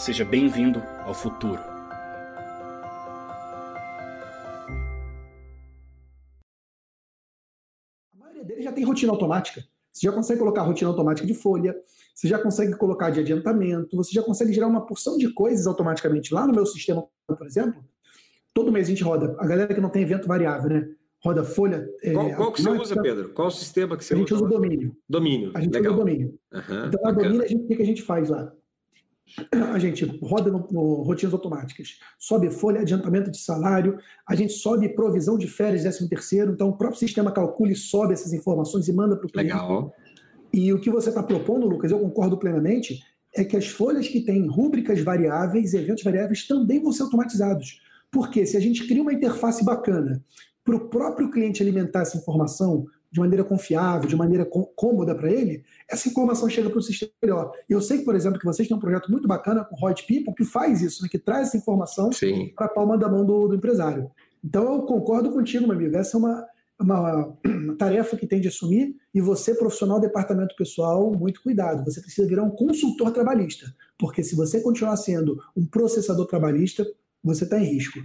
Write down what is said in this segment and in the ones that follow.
Seja bem-vindo ao futuro. A maioria deles já tem rotina automática. Você já consegue colocar rotina automática de folha, você já consegue colocar de adiantamento, você já consegue gerar uma porção de coisas automaticamente. Lá no meu sistema, por exemplo, todo mês a gente roda. A galera que não tem evento variável, né? Roda folha. É, qual, qual que você usa, Pedro? Qual o sistema que você usa? A gente usa o domínio. Domínio. A gente Legal. usa o domínio. Uhum, então, na domínio, a gente, o que a gente faz lá? A gente roda no, no, rotinas automáticas, sobe folha, adiantamento de salário, a gente sobe provisão de férias, 13 terceiro, então o próprio sistema calcula e sobe essas informações e manda para o cliente. Legal. E o que você está propondo, Lucas, eu concordo plenamente, é que as folhas que têm rúbricas variáveis e eventos variáveis também vão ser automatizados. Porque se a gente cria uma interface bacana para o próprio cliente alimentar essa informação de maneira confiável, de maneira cômoda para ele, essa informação chega para o sistema melhor. Eu sei, por exemplo, que vocês têm um projeto muito bacana com o Hot People que faz isso, né, que traz essa informação para a palma da mão do, do, empresário. Então eu concordo contigo, meu amigo. Essa é uma, uma, uma tarefa que tem de assumir e você, profissional departamento pessoal, muito cuidado. Você precisa virar um consultor trabalhista, porque se você continuar sendo um processador trabalhista, você está em risco.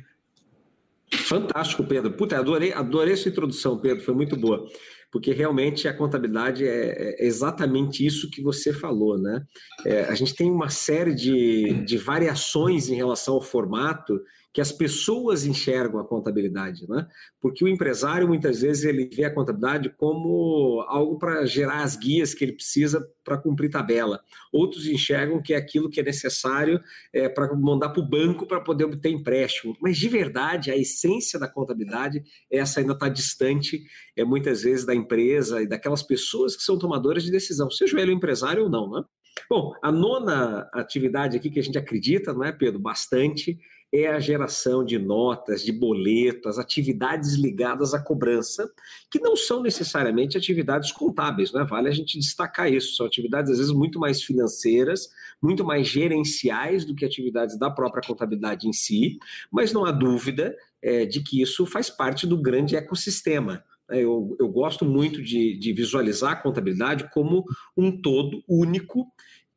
Fantástico, Pedro. Puta, adorei, adorei sua introdução, Pedro, foi muito boa. Porque realmente a contabilidade é, é exatamente isso que você falou, né? É, a gente tem uma série de, de variações em relação ao formato que as pessoas enxergam a contabilidade, né? Porque o empresário muitas vezes ele vê a contabilidade como algo para gerar as guias que ele precisa para cumprir tabela. Outros enxergam que é aquilo que é necessário é, para mandar para o banco para poder obter empréstimo. Mas de verdade, a essência da contabilidade essa ainda está distante, é muitas vezes da empresa e daquelas pessoas que são tomadoras de decisão, seja ele o empresário ou não, né? Bom, a nona atividade aqui que a gente acredita, não é, Pedro? Bastante, é a geração de notas, de boletos, atividades ligadas à cobrança, que não são necessariamente atividades contábeis, né? Vale a gente destacar isso. São atividades, às vezes, muito mais financeiras, muito mais gerenciais do que atividades da própria contabilidade em si, mas não há dúvida é, de que isso faz parte do grande ecossistema. É, eu, eu gosto muito de, de visualizar a contabilidade como um todo único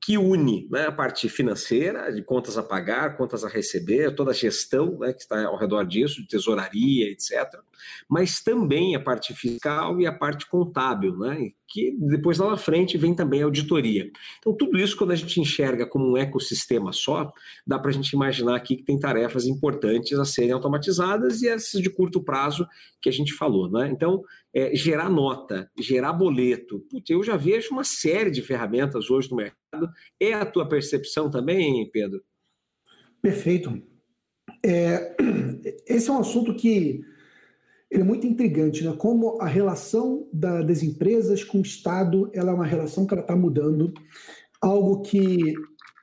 que une né, a parte financeira, de contas a pagar, contas a receber, toda a gestão né, que está ao redor disso, de tesouraria, etc. Mas também a parte fiscal e a parte contábil, né, que depois lá na frente vem também a auditoria. Então, tudo isso, quando a gente enxerga como um ecossistema só, dá para a gente imaginar aqui que tem tarefas importantes a serem automatizadas e essas de curto prazo que a gente falou. Né? Então, é, gerar nota, gerar boleto. Putz, eu já vejo uma série de ferramentas hoje no mercado. É a tua percepção também, Pedro? Perfeito. É, esse é um assunto que é muito intrigante, né? Como a relação da, das empresas com o Estado ela é uma relação que ela está mudando, algo que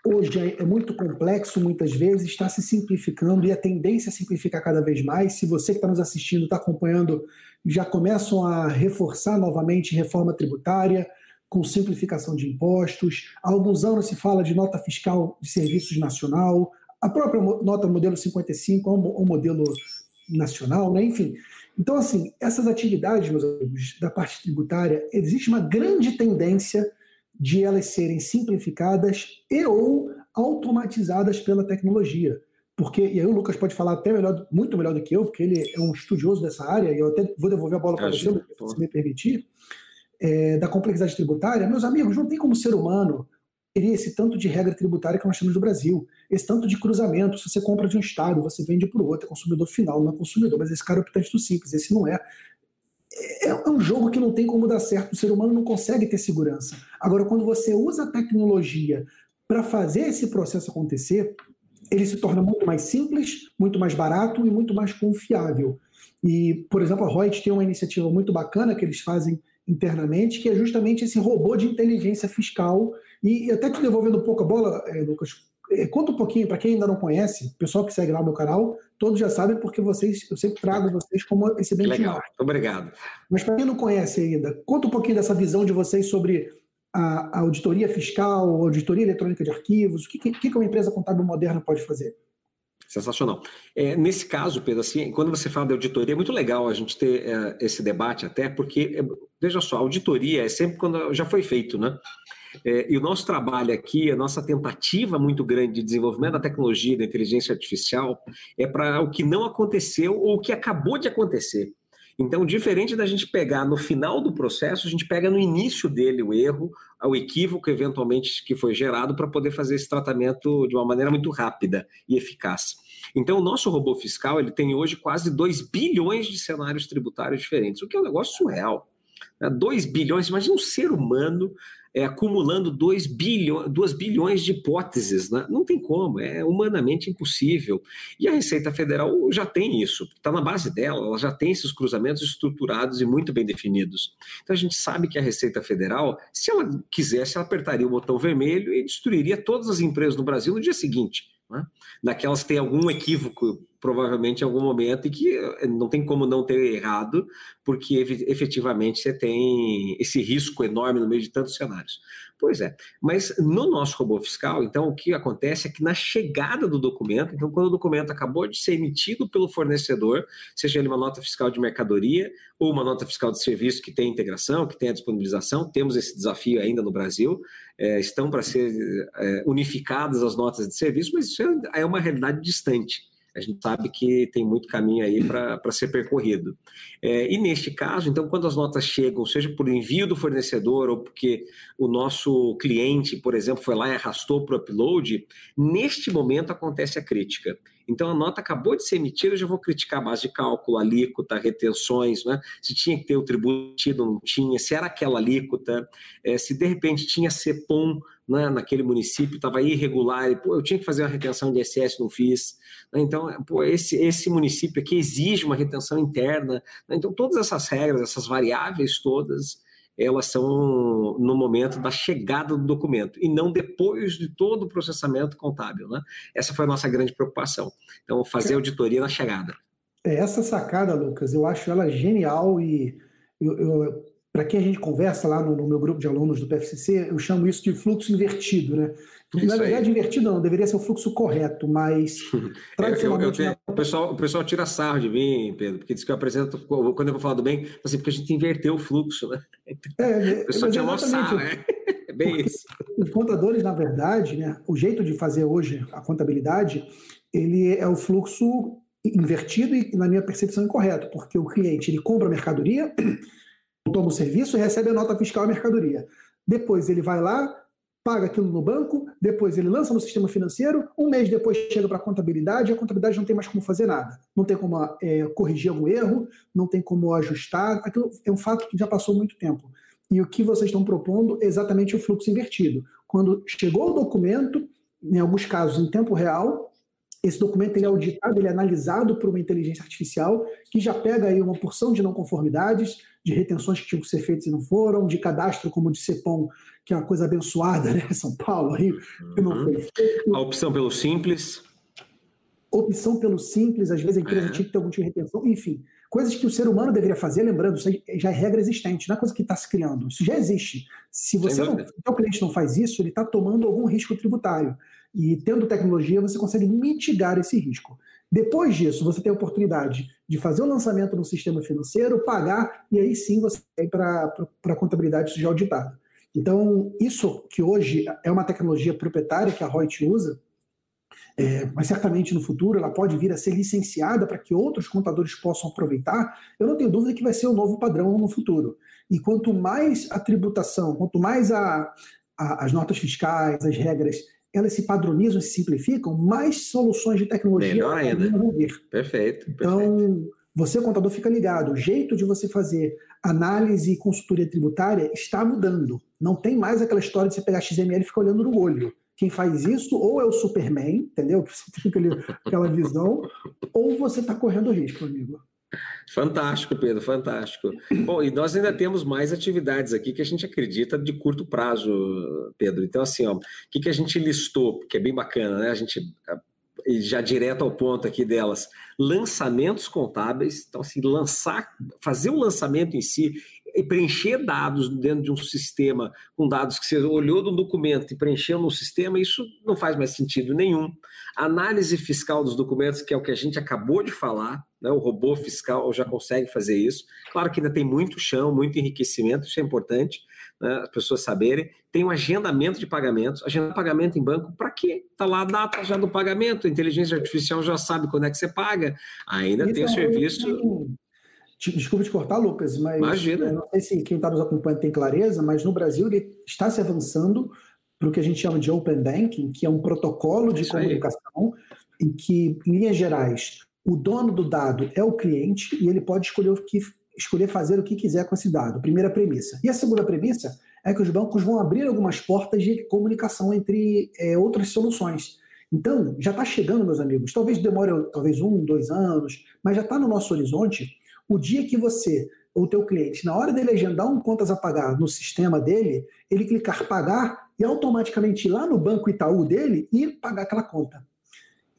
hoje é, é muito complexo, muitas vezes está se simplificando e a tendência é simplificar cada vez mais. Se você que está nos assistindo está acompanhando, já começam a reforçar novamente reforma tributária com simplificação de impostos. Há alguns anos se fala de nota fiscal de serviços nacional, a própria nota modelo 55 é um modelo nacional, né? enfim. Então, assim, essas atividades, meus amigos, da parte tributária, existe uma grande tendência de elas serem simplificadas e ou automatizadas pela tecnologia. Porque, e aí o Lucas pode falar até melhor, muito melhor do que eu, porque ele é um estudioso dessa área, e eu até vou devolver a bola para você, se me permitir, é, da complexidade tributária. Meus amigos, não tem como ser humano teria esse tanto de regra tributária que nós temos no Brasil, esse tanto de cruzamento. Se você compra de um estado, você vende para o outro, é consumidor final, não é consumidor, mas esse cara é optante do simples, esse não é. é. É um jogo que não tem como dar certo, o ser humano não consegue ter segurança. Agora, quando você usa a tecnologia para fazer esse processo acontecer, ele se torna muito mais simples, muito mais barato e muito mais confiável. E, por exemplo, a Reut tem uma iniciativa muito bacana que eles fazem internamente, que é justamente esse robô de inteligência fiscal. E até te devolvendo um pouco a bola, é, Lucas, é, conta um pouquinho, para quem ainda não conhece, pessoal que segue lá o meu canal, todos já sabem porque vocês, eu sempre trago vocês como esse benchmark. Legal, obrigado. Mas para quem não conhece ainda, conta um pouquinho dessa visão de vocês sobre a, a auditoria fiscal, a auditoria eletrônica de arquivos, o que, que, que uma empresa contábil moderna pode fazer? Sensacional. É, nesse caso, Pedro, assim, quando você fala de auditoria, é muito legal a gente ter é, esse debate até, porque, é, veja só, auditoria é sempre quando já foi feito, né? É, e o nosso trabalho aqui, a nossa tentativa muito grande de desenvolvimento da tecnologia da inteligência artificial é para o que não aconteceu ou o que acabou de acontecer. Então, diferente da gente pegar no final do processo, a gente pega no início dele o erro, o equívoco eventualmente que foi gerado para poder fazer esse tratamento de uma maneira muito rápida e eficaz. Então, o nosso robô fiscal ele tem hoje quase 2 bilhões de cenários tributários diferentes, o que é um negócio surreal. 2 né? bilhões, imagina um ser humano é, acumulando 2 bilhões, 2 bilhões de hipóteses. Né? Não tem como, é humanamente impossível. E a Receita Federal já tem isso, está na base dela, ela já tem esses cruzamentos estruturados e muito bem definidos. Então a gente sabe que a Receita Federal, se ela quisesse, ela apertaria o botão vermelho e destruiria todas as empresas no Brasil no dia seguinte. Né? Daquelas que tem algum equívoco, provavelmente em algum momento, e que eh, não tem como não ter errado, porque efetivamente você tem esse risco enorme no meio de tantos cenários. Pois é, mas no nosso robô fiscal, então, o que acontece é que na chegada do documento, então, quando o documento acabou de ser emitido pelo fornecedor, seja ele uma nota fiscal de mercadoria ou uma nota fiscal de serviço que tem integração, que tem a disponibilização, temos esse desafio ainda no Brasil, é, estão para ser é, unificadas as notas de serviço, mas isso é, é uma realidade distante a gente sabe que tem muito caminho aí para ser percorrido. É, e neste caso, então, quando as notas chegam, seja por envio do fornecedor ou porque o nosso cliente, por exemplo, foi lá e arrastou para o upload, neste momento acontece a crítica. Então, a nota acabou de ser emitida, eu já vou criticar a base de cálculo, alíquota, retenções, né? se tinha que ter o tributo, não tinha, se era aquela alíquota, é, se de repente tinha CEPOM né, naquele município, estava irregular, e, pô, eu tinha que fazer uma retenção de ISS, não fiz. Né? Então, pô, esse, esse município aqui exige uma retenção interna. Né? Então, todas essas regras, essas variáveis todas, elas são no momento da chegada do documento e não depois de todo o processamento contábil. Né? Essa foi a nossa grande preocupação. Então, fazer é. auditoria na chegada. É, essa sacada, Lucas, eu acho ela genial e para quem a gente conversa lá no, no, meu grupo de alunos do PFCC, eu chamo isso de fluxo invertido, né? Na verdade, aí. invertido não, deveria ser o fluxo correto, mas tradicionalmente... Eu, eu tenho, o, pessoal, o pessoal tira sarro de mim, Pedro, porque diz que eu apresento, quando eu vou falar do bem, assim, porque a gente inverteu o fluxo, né? É, o pessoal tinha mostrar, né? É bem isso. Os contadores, na verdade, né, o jeito de fazer hoje a contabilidade, ele é o fluxo invertido e, na minha percepção, incorreto, porque o cliente ele compra mercadoria toma o serviço e recebe a nota fiscal à mercadoria. Depois ele vai lá, paga aquilo no banco, depois ele lança no sistema financeiro, um mês depois chega para a contabilidade, e a contabilidade não tem mais como fazer nada. Não tem como é, corrigir algum erro, não tem como ajustar. Aquilo é um fato que já passou muito tempo. E o que vocês estão propondo é exatamente o fluxo invertido. Quando chegou o documento, em alguns casos em tempo real, esse documento ele é auditado, ele é analisado por uma inteligência artificial que já pega aí uma porção de não conformidades, de retenções que tinham que ser feitas e não foram, de cadastro como de CEPOM, que é uma coisa abençoada, né? São Paulo, Rio, que não foi feito. A opção pelo simples. Opção pelo simples, às vezes a empresa é. tinha que ter algum tipo de retenção, enfim. Coisas que o ser humano deveria fazer, lembrando, isso já é regra existente, não é coisa que está se criando, isso já existe. Se você não, se o cliente não faz isso, ele está tomando algum risco tributário. E tendo tecnologia, você consegue mitigar esse risco. Depois disso, você tem a oportunidade de fazer o lançamento no sistema financeiro, pagar, e aí sim você vem para a contabilidade já auditada. Então, isso que hoje é uma tecnologia proprietária que a Reut usa, é, mas certamente no futuro ela pode vir a ser licenciada para que outros contadores possam aproveitar, eu não tenho dúvida que vai ser o novo padrão no futuro. E quanto mais a tributação, quanto mais a, a, as notas fiscais, as regras elas se padronizam, se simplificam, mais soluções de tecnologia Melhor ainda. vão vir. Perfeito, Então, perfeito. você, contador, fica ligado. O jeito de você fazer análise e consultoria tributária está mudando. Não tem mais aquela história de você pegar XML e ficar olhando no olho. Quem faz isso ou é o Superman, entendeu? Que você tem aquele, aquela visão, ou você está correndo risco, amigo. Fantástico, Pedro, fantástico. Bom, e nós ainda temos mais atividades aqui que a gente acredita de curto prazo, Pedro. Então, assim, ó, o que, que a gente listou, que é bem bacana, né? A gente já direto ao ponto aqui delas, lançamentos contábeis, então assim, lançar, fazer o lançamento em si e preencher dados dentro de um sistema com dados que você olhou no documento e preencheu no sistema, isso não faz mais sentido nenhum. Análise fiscal dos documentos, que é o que a gente acabou de falar, né? o robô fiscal já consegue fazer isso. Claro que ainda tem muito chão, muito enriquecimento, isso é importante, né, as pessoas saberem. Tem um agendamento de pagamentos. Agendar pagamento em banco, para quê? Está lá a data já do pagamento, a inteligência artificial já sabe quando é que você paga. Ainda tem o serviço. Desculpa te cortar, Lucas, mas Imagina. não sei se quem está nos acompanhando tem clareza, mas no Brasil ele está se avançando para o que a gente chama de Open Banking, que é um protocolo de Isso comunicação aí. em que, em linhas gerais, o dono do dado é o cliente e ele pode escolher o que escolher fazer o que quiser com esse dado. Primeira premissa. E a segunda premissa é que os bancos vão abrir algumas portas de comunicação entre é, outras soluções. Então, já está chegando, meus amigos. Talvez demore talvez um, dois anos, mas já está no nosso horizonte o dia que você, ou teu cliente, na hora dele agendar um contas a pagar no sistema dele, ele clicar pagar e automaticamente ir lá no banco Itaú dele e pagar aquela conta.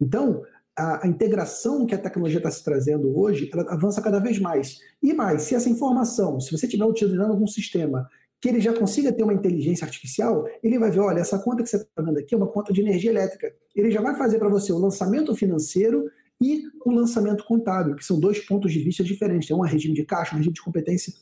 Então, a, a integração que a tecnologia está se trazendo hoje, ela avança cada vez mais. E mais, se essa informação, se você estiver utilizando algum sistema que ele já consiga ter uma inteligência artificial, ele vai ver, olha, essa conta que você está pagando aqui é uma conta de energia elétrica. Ele já vai fazer para você o lançamento financeiro e o lançamento contábil, que são dois pontos de vista diferentes. Tem um regime de caixa, um regime de competência.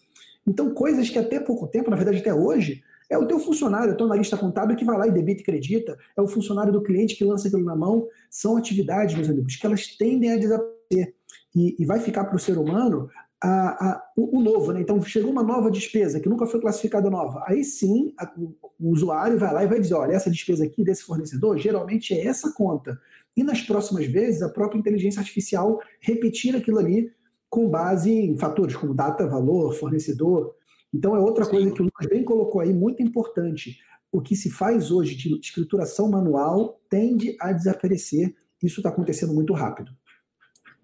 Então, coisas que até pouco tempo, na verdade até hoje, é o teu funcionário, é o teu analista contábil que vai lá e debita e acredita, é o funcionário do cliente que lança aquilo na mão. São atividades, meus amigos, que elas tendem a desaparecer. E, e vai ficar para o ser humano a, a, o, o, novo, né? Então chegou uma nova despesa que nunca foi classificada nova. Aí sim, a, o, o, usuário vai lá e vai dizer: olha, essa despesa aqui desse fornecedor geralmente é essa conta. E nas próximas vezes, a própria inteligência artificial repetir aquilo ali com base em fatores como data, valor, fornecedor. Então é outra Sim. coisa que o Lucas bem colocou aí, muito importante. O que se faz hoje de escrituração manual tende a desaparecer. Isso está acontecendo muito rápido.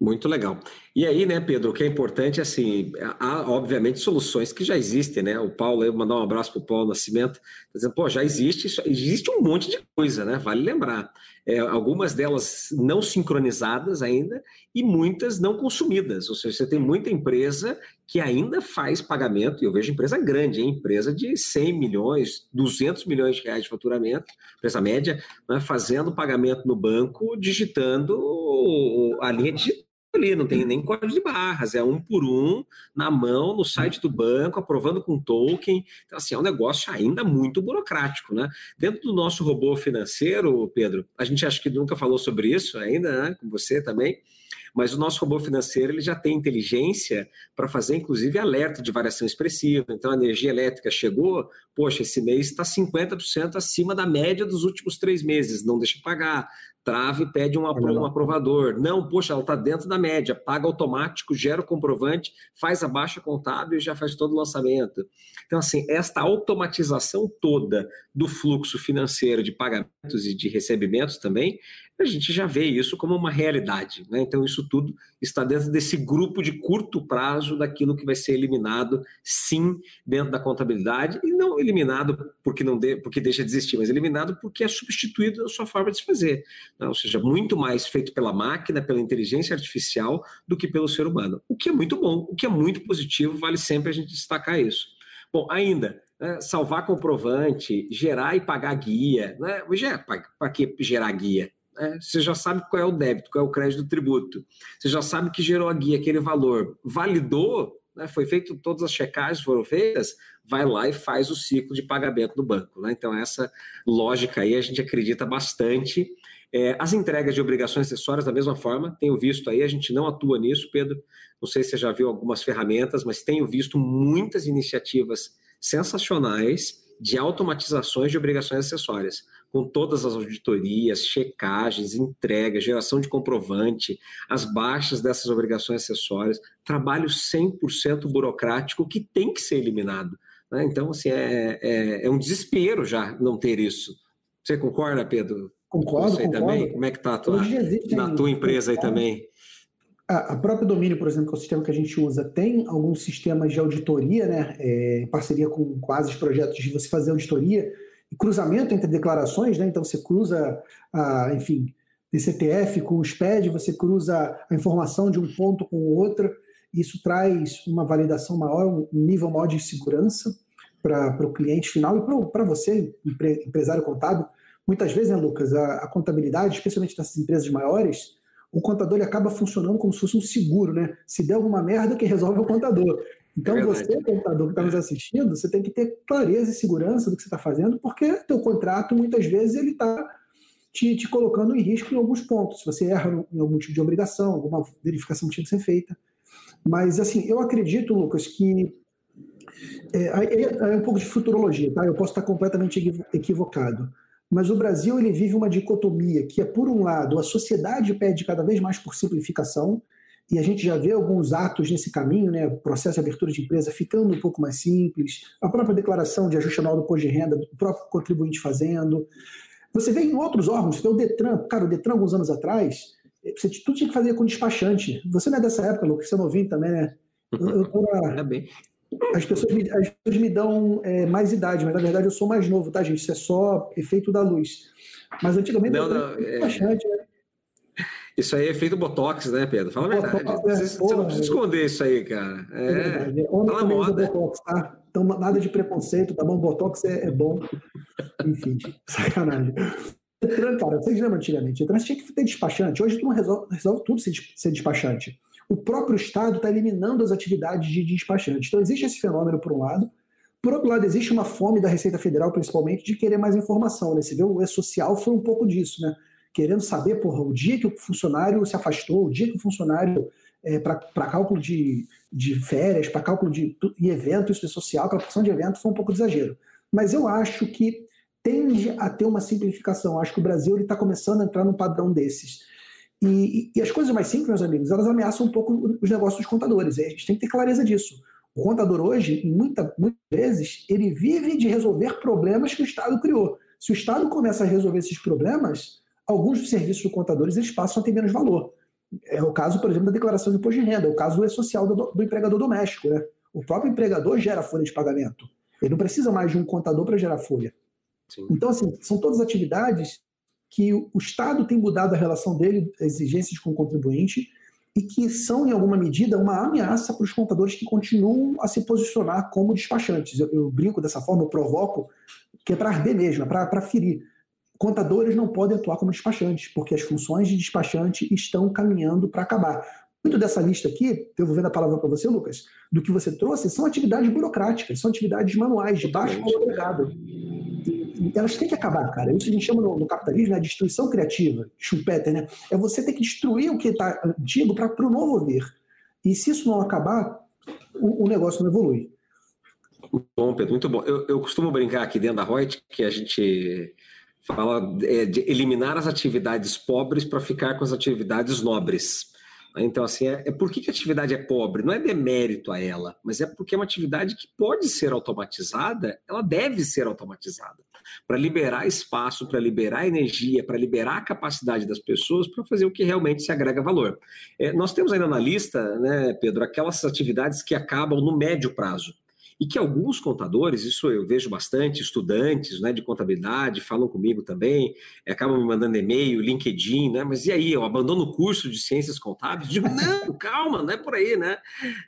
Muito legal. E aí, né, Pedro, o que é importante, assim, há obviamente soluções que já existem, né? O Paulo, eu mandar um abraço para o Paulo Nascimento, tá dizendo, pô, já existe, existe um monte de coisa, né? Vale lembrar. É, algumas delas não sincronizadas ainda e muitas não consumidas. Ou seja, você tem muita empresa que ainda faz pagamento, e eu vejo empresa grande, hein? empresa de 100 milhões, 200 milhões de reais de faturamento, empresa média, né? fazendo pagamento no banco, digitando a linha digital ali, não tem nem código de barras, é um por um, na mão, no site do banco, aprovando com token. Então, assim, é um negócio ainda muito burocrático, né? Dentro do nosso robô financeiro, Pedro, a gente acha que nunca falou sobre isso ainda, né? Com você também. Mas o nosso robô financeiro ele já tem inteligência para fazer, inclusive, alerta de variação expressiva. Então, a energia elétrica chegou, poxa, esse mês está 50% acima da média dos últimos três meses, não deixa pagar trava e pede um, um aprovador. Não, poxa, ela está dentro da média, paga automático, gera o comprovante, faz a baixa contábil e já faz todo o lançamento. Então, assim, esta automatização toda do fluxo financeiro de pagamentos e de recebimentos também, a gente já vê isso como uma realidade. Né? Então, isso tudo está dentro desse grupo de curto prazo daquilo que vai ser eliminado, sim, dentro da contabilidade, e não eliminado porque, não de, porque deixa de existir, mas eliminado porque é substituído a sua forma de se fazer. Né? Ou seja, muito mais feito pela máquina, pela inteligência artificial, do que pelo ser humano. O que é muito bom, o que é muito positivo, vale sempre a gente destacar isso. Bom, ainda, né, salvar comprovante, gerar e pagar guia. Né? Para que gerar guia? É, você já sabe qual é o débito, qual é o crédito do tributo. Você já sabe que gerou a guia aquele valor. Validou, né, foi feito todas as checagens foram feitas, vai lá e faz o ciclo de pagamento do banco. Né? Então, essa lógica aí a gente acredita bastante. É, as entregas de obrigações acessórias, da mesma forma, tenho visto aí, a gente não atua nisso, Pedro. Não sei se você já viu algumas ferramentas, mas tenho visto muitas iniciativas sensacionais de automatizações de obrigações acessórias com todas as auditorias, checagens, entregas, geração de comprovante, as baixas dessas obrigações acessórias, trabalho 100% burocrático que tem que ser eliminado. Né? Então, assim, é, é, é, um desespero já não ter isso. Você concorda, Pedro? Concordo, concordo. também? Como é que está na tua empresa aí também? A, própria Domínio, por exemplo, que é o sistema que a gente usa, tem alguns sistemas de auditoria, né, é, em parceria com quase os projetos de você fazer auditoria, cruzamento entre declarações, né? Então você cruza, a, enfim, DCTF com o SPED, você cruza a informação de um ponto com o outro, isso traz uma validação maior, um nível maior de segurança para o cliente final e para você, empre, empresário contábil. Muitas vezes, né, Lucas, a, a contabilidade, especialmente nessas empresas maiores, o contador ele acaba funcionando como se fosse um seguro, né? Se der alguma merda, quem resolve é o contador. Então, é você, contador que está nos assistindo, você tem que ter clareza e segurança do que você está fazendo, porque teu contrato, muitas vezes, ele está te, te, colocando em risco em alguns pontos. Se você erra em algum tipo de obrigação, alguma verificação tinha que ser feita. Mas, assim, eu acredito, Lucas, que é, é, é, um pouco de futurologia, tá? Eu posso estar completamente equivocado. Mas o Brasil ele vive uma dicotomia que é, por um lado, a sociedade pede cada vez mais por simplificação, e a gente já vê alguns atos nesse caminho, né? O processo de abertura de empresa ficando um pouco mais simples, a própria declaração de ajuste anual do imposto de renda, o próprio contribuinte fazendo. Você vê em outros órgãos, você vê o Detran, cara, o Detran, alguns anos atrás, você tudo tinha que fazer com despachante. Você não é dessa época, Lucas, você é novinho também, né? Eu, eu na... é bem. As pessoas me, as pessoas me dão é, mais idade, mas na verdade eu sou mais novo, tá, gente? Isso é só efeito da luz. Mas antigamente não, não, é... bastante, né? Isso aí é efeito Botox, né, Pedro? Fala a verdade. Botox, você, é, você porra, não precisa esconder isso aí, cara. É, é verdade. Homem tá moda. Botox, tá? Então, nada de preconceito, tá bom? Botox é, é bom. Enfim, sacanagem. Cara, vocês lembram antigamente? Você tinha que ter despachante. Hoje tu não resolve, resolve tudo ser despachante o próprio Estado está eliminando as atividades de despachante. Então, existe esse fenômeno, por um lado. Por outro lado, existe uma fome da Receita Federal, principalmente, de querer mais informação. Né? Você vê, o E-Social foi um pouco disso, né? querendo saber porra, o dia que o funcionário se afastou, o dia que o funcionário, é, para cálculo de, de férias, para cálculo de e evento, isso é social, calculação de evento, foi um pouco de exagero. Mas eu acho que tende a ter uma simplificação. Acho que o Brasil está começando a entrar num padrão desses. E, e, as coisas mais simples, meus amigos, elas ameaçam um pouco os negócios dos contadores. a gente tem que ter clareza disso. O contador hoje, muita, muitas vezes, ele vive de resolver problemas que o Estado criou. Se o Estado começa a resolver esses problemas, alguns dos serviços do contadores eles passam a ter menos valor. É o caso, por exemplo, da declaração de imposto de renda, é o caso do E-Social do, do empregador doméstico. Né? O próprio empregador gera folha de pagamento. Ele não precisa mais de um contador para gerar folha. Sim. Então, assim, são todas atividades que o Estado tem mudado a relação dele, exigências com o contribuinte, e que são, em alguma medida, uma ameaça para os contadores que continuam a se posicionar como despachantes. Eu, eu brinco dessa forma, eu provoco, que é para arder mesmo, é para ferir. Contadores não podem atuar como despachantes, porque as funções de despachante estão caminhando para acabar. Muito dessa lista aqui, devolvendo a palavra para você, Lucas, do que você trouxe, são atividades burocráticas, são atividades manuais, de baixo valor agregado elas têm que acabar, cara. Isso a gente chama no, no capitalismo, né, destruição criativa, Schumpeter, né? É você ter que destruir o que está antigo para o novo vir. E se isso não acabar, o, o, negócio não evolui. Bom, Pedro, muito bom. Eu, eu costumo brincar aqui dentro da Reut que a gente fala é, de eliminar as atividades pobres para ficar com as atividades nobres. Então, assim, é, é por que a atividade é pobre? Não é demérito a ela, mas é porque é uma atividade que pode ser automatizada, ela deve ser automatizada para liberar espaço, para liberar energia, para liberar a capacidade das pessoas para fazer o que realmente se agrega valor. É, nós temos ainda na lista, né, Pedro, aquelas atividades que acabam no médio prazo e que alguns contadores, isso eu vejo bastante, estudantes né, de contabilidade falam comigo também, acabam me mandando e-mail, LinkedIn, né? Mas e aí, eu abandono o curso de ciências contábeis? Digo, não, calma, não é por aí, né?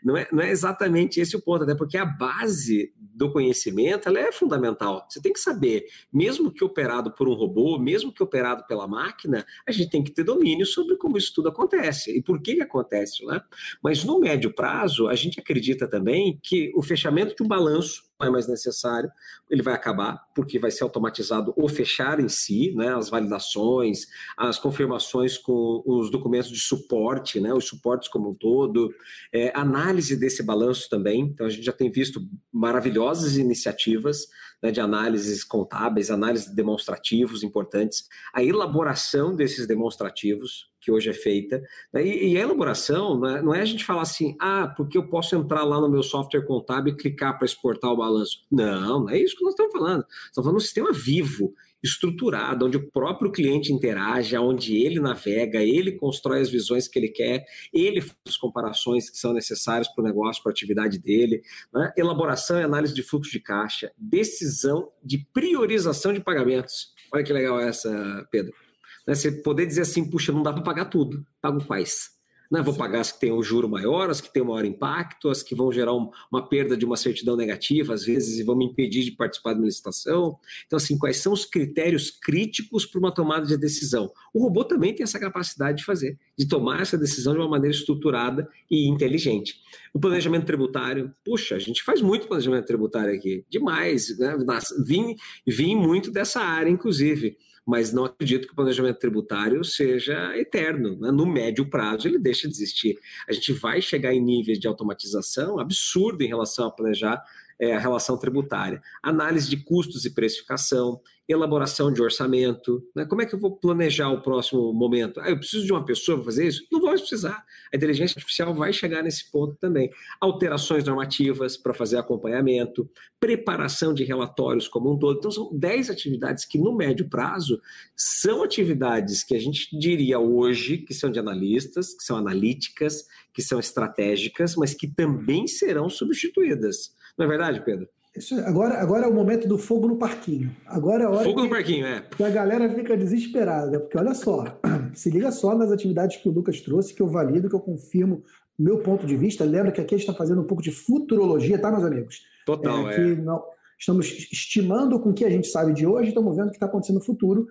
Não é, não é exatamente esse o ponto, até porque a base do conhecimento ela é fundamental. Você tem que saber, mesmo que operado por um robô, mesmo que operado pela máquina, a gente tem que ter domínio sobre como isso tudo acontece e por que, que acontece, né? Mas no médio prazo, a gente acredita também que o fechamento de um balanço não é mais necessário, ele vai acabar, porque vai ser automatizado o fechar em si, né, as validações, as confirmações com os documentos de suporte, né, os suportes como um todo, é, análise desse balanço também. Então, a gente já tem visto maravilhosas iniciativas né, de análises contábeis, análises demonstrativos importantes, a elaboração desses demonstrativos, que hoje é feita. Né, e, e a elaboração não é, não é, a gente falar assim, ah, porque eu posso entrar lá no meu software contábil e clicar para exportar o balanço. Não, não é isso que nós estamos falando. Estamos falando de um sistema vivo, estruturado, onde o próprio cliente interage, onde ele navega, ele constrói as visões que ele quer, ele faz as comparações que são necessárias para o negócio, para a atividade dele, né? elaboração e análise de fluxo de caixa, decisão de priorização de pagamentos. Olha que legal essa, Pedro. Né? Você poder dizer assim, puxa, não dá para pagar tudo, pago quais? Né? Vou pagar as que têm o juro maior, as que têm o maior impacto, as que vão gerar um, uma perda de uma certidão negativa, às vezes, e vão me impedir de participar de uma licitação. Então, assim, quais são os critérios críticos para uma tomada de decisão? O robô também tem essa capacidade de fazer, de tomar essa decisão de uma maneira estruturada e inteligente. O planejamento tributário, puxa, a gente faz muito planejamento tributário aqui, demais, né? Vim, vim muito dessa área, inclusive mas não acredito que o planejamento tributário seja eterno. Né? No médio prazo, ele deixa de existir. A gente vai chegar em níveis de automatização absurdo em relação a planejar é, a relação tributária. Análise de custos e precificação, elaboração de orçamento. Né? Como é que eu vou planejar o próximo momento? Ah, eu preciso de uma pessoa para fazer isso? Não vou precisar. A inteligência artificial vai chegar nesse ponto também. Alterações normativas para fazer acompanhamento, preparação de relatórios como um todo. Então, são 10 atividades que, no médio prazo, são atividades que a gente diria hoje que são de analistas, que são analíticas, que são estratégicas, mas que também serão substituídas. Não é verdade, Pedro? Isso, agora, agora é o momento do fogo no parquinho. Agora é a hora fogo que, no parquinho, é. Que a galera fica desesperada, porque olha só, se liga só nas atividades que o Lucas trouxe, que eu valido, que eu confirmo meu ponto de vista. Lembra que aqui a gente está fazendo um pouco de futurologia, tá, meus amigos? Total, é. é. Não, estamos estimando com o que a gente sabe de hoje, estamos vendo o que está acontecendo no futuro.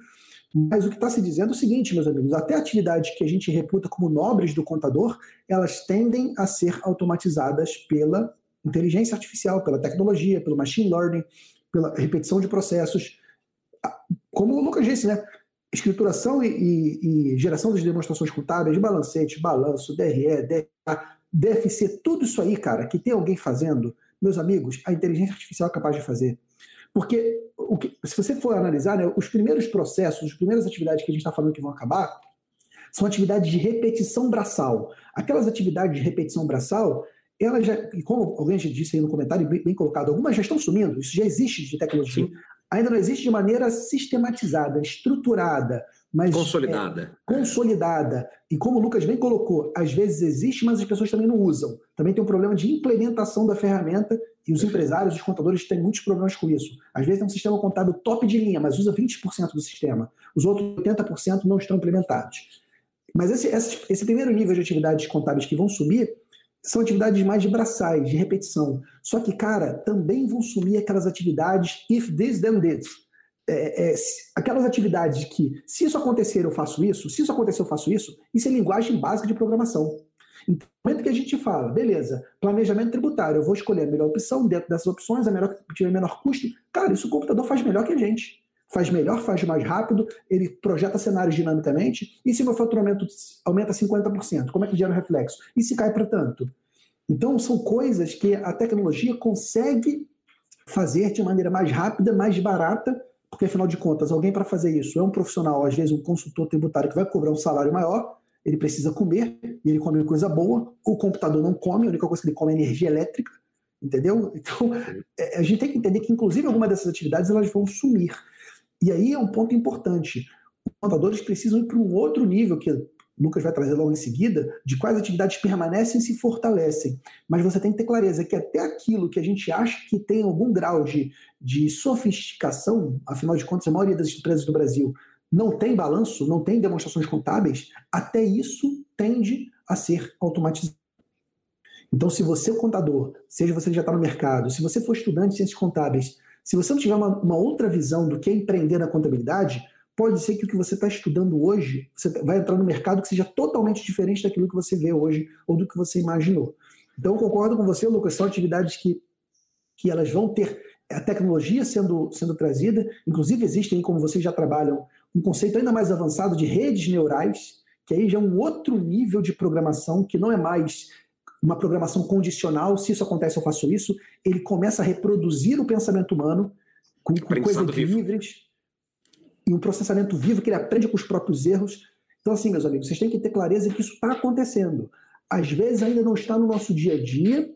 Mas o que está se dizendo é o seguinte, meus amigos: até atividades que a gente reputa como nobres do contador, elas tendem a ser automatizadas pela inteligência artificial, pela tecnologia, pelo machine learning, pela repetição de processos. Como o Lucas disse, né? Escrituração e, e, e geração das demonstrações contábeis, balancete, balanço, DRE, DRA, DFC, tudo isso aí, cara, que tem alguém fazendo, meus amigos, a inteligência artificial é capaz de fazer. Porque que, se você for analisar, né, os primeiros processos, as primeiras atividades que a gente está falando que vão acabar, são atividades de repetição braçal. Aquelas atividades de repetição braçal, elas já, e como alguém já disse aí no comentário, bem, bem colocado, algumas já estão sumindo, isso já existe de tecnologia. Sim. Ainda não existe de maneira sistematizada, estruturada, mas. Consolidada. É, consolidada. E como o Lucas bem colocou, às vezes existe, mas as pessoas também não usam. Também tem um problema de implementação da ferramenta e os empresários, os contadores têm muitos problemas com isso. Às vezes é um sistema contábil top de linha, mas usa 20% do sistema. Os outros 80% não estão implementados. Mas esse, esse, esse primeiro nível de atividades contábeis que vão subir são atividades mais de braçais, de repetição. Só que, cara, também vão sumir aquelas atividades if this, then that. É, é, aquelas atividades que, se isso acontecer, eu faço isso, se isso acontecer, eu faço isso, isso é linguagem básica de programação. Então, no momento que a gente fala, beleza, planejamento tributário, eu vou escolher a melhor opção, dentro dessas opções, a melhor que tiver menor custo, cara, isso o computador faz melhor que a gente. Faz melhor, faz mais rápido, ele projeta cenários dinamicamente, e se meu faturamento aumenta 50%, como é que gera o reflexo? E se cai para tanto? Então, são coisas que a tecnologia consegue fazer de maneira mais rápida, mais barata, porque afinal de contas, alguém para fazer isso é um profissional, às vezes um consultor tributário que vai cobrar um salário maior, ele precisa comer, e ele come coisa boa, o computador não come, a única coisa que ele come é energia elétrica, entendeu? Então, é, a gente tem que entender que, inclusive, algumas dessas atividades elas vão sumir. E aí é um ponto importante. Os contadores precisam ir para um outro nível, que Lucas vai trazer logo em seguida, de quais atividades permanecem e se fortalecem. Mas você tem que ter clareza que até aquilo que a gente acha que tem algum grau de, de sofisticação, afinal de contas, a maioria das empresas do Brasil não tem balanço, não tem demonstrações contábeis, até isso tende a ser automatizado. Então, se você é contador, seja você já está no mercado, se você for estudante de ciências contábeis, se você não tiver uma, uma outra visão do que é empreender na contabilidade, pode ser que o que você está estudando hoje, você vai entrar no mercado que seja totalmente diferente daquilo que você vê hoje ou do que você imaginou. Então, eu concordo com você, Lucas, são atividades que, que elas vão ter a tecnologia sendo, sendo trazida, inclusive existem, como vocês já trabalham, um conceito ainda mais avançado de redes neurais, que aí já é um outro nível de programação, que não é mais uma programação condicional, se isso acontece eu faço isso, ele começa a reproduzir o pensamento humano com, com coisas livres e um processamento vivo que ele aprende com os próprios erros. Então, assim, meus amigos, vocês têm que ter clareza que isso está acontecendo. Às vezes ainda não está no nosso dia a dia,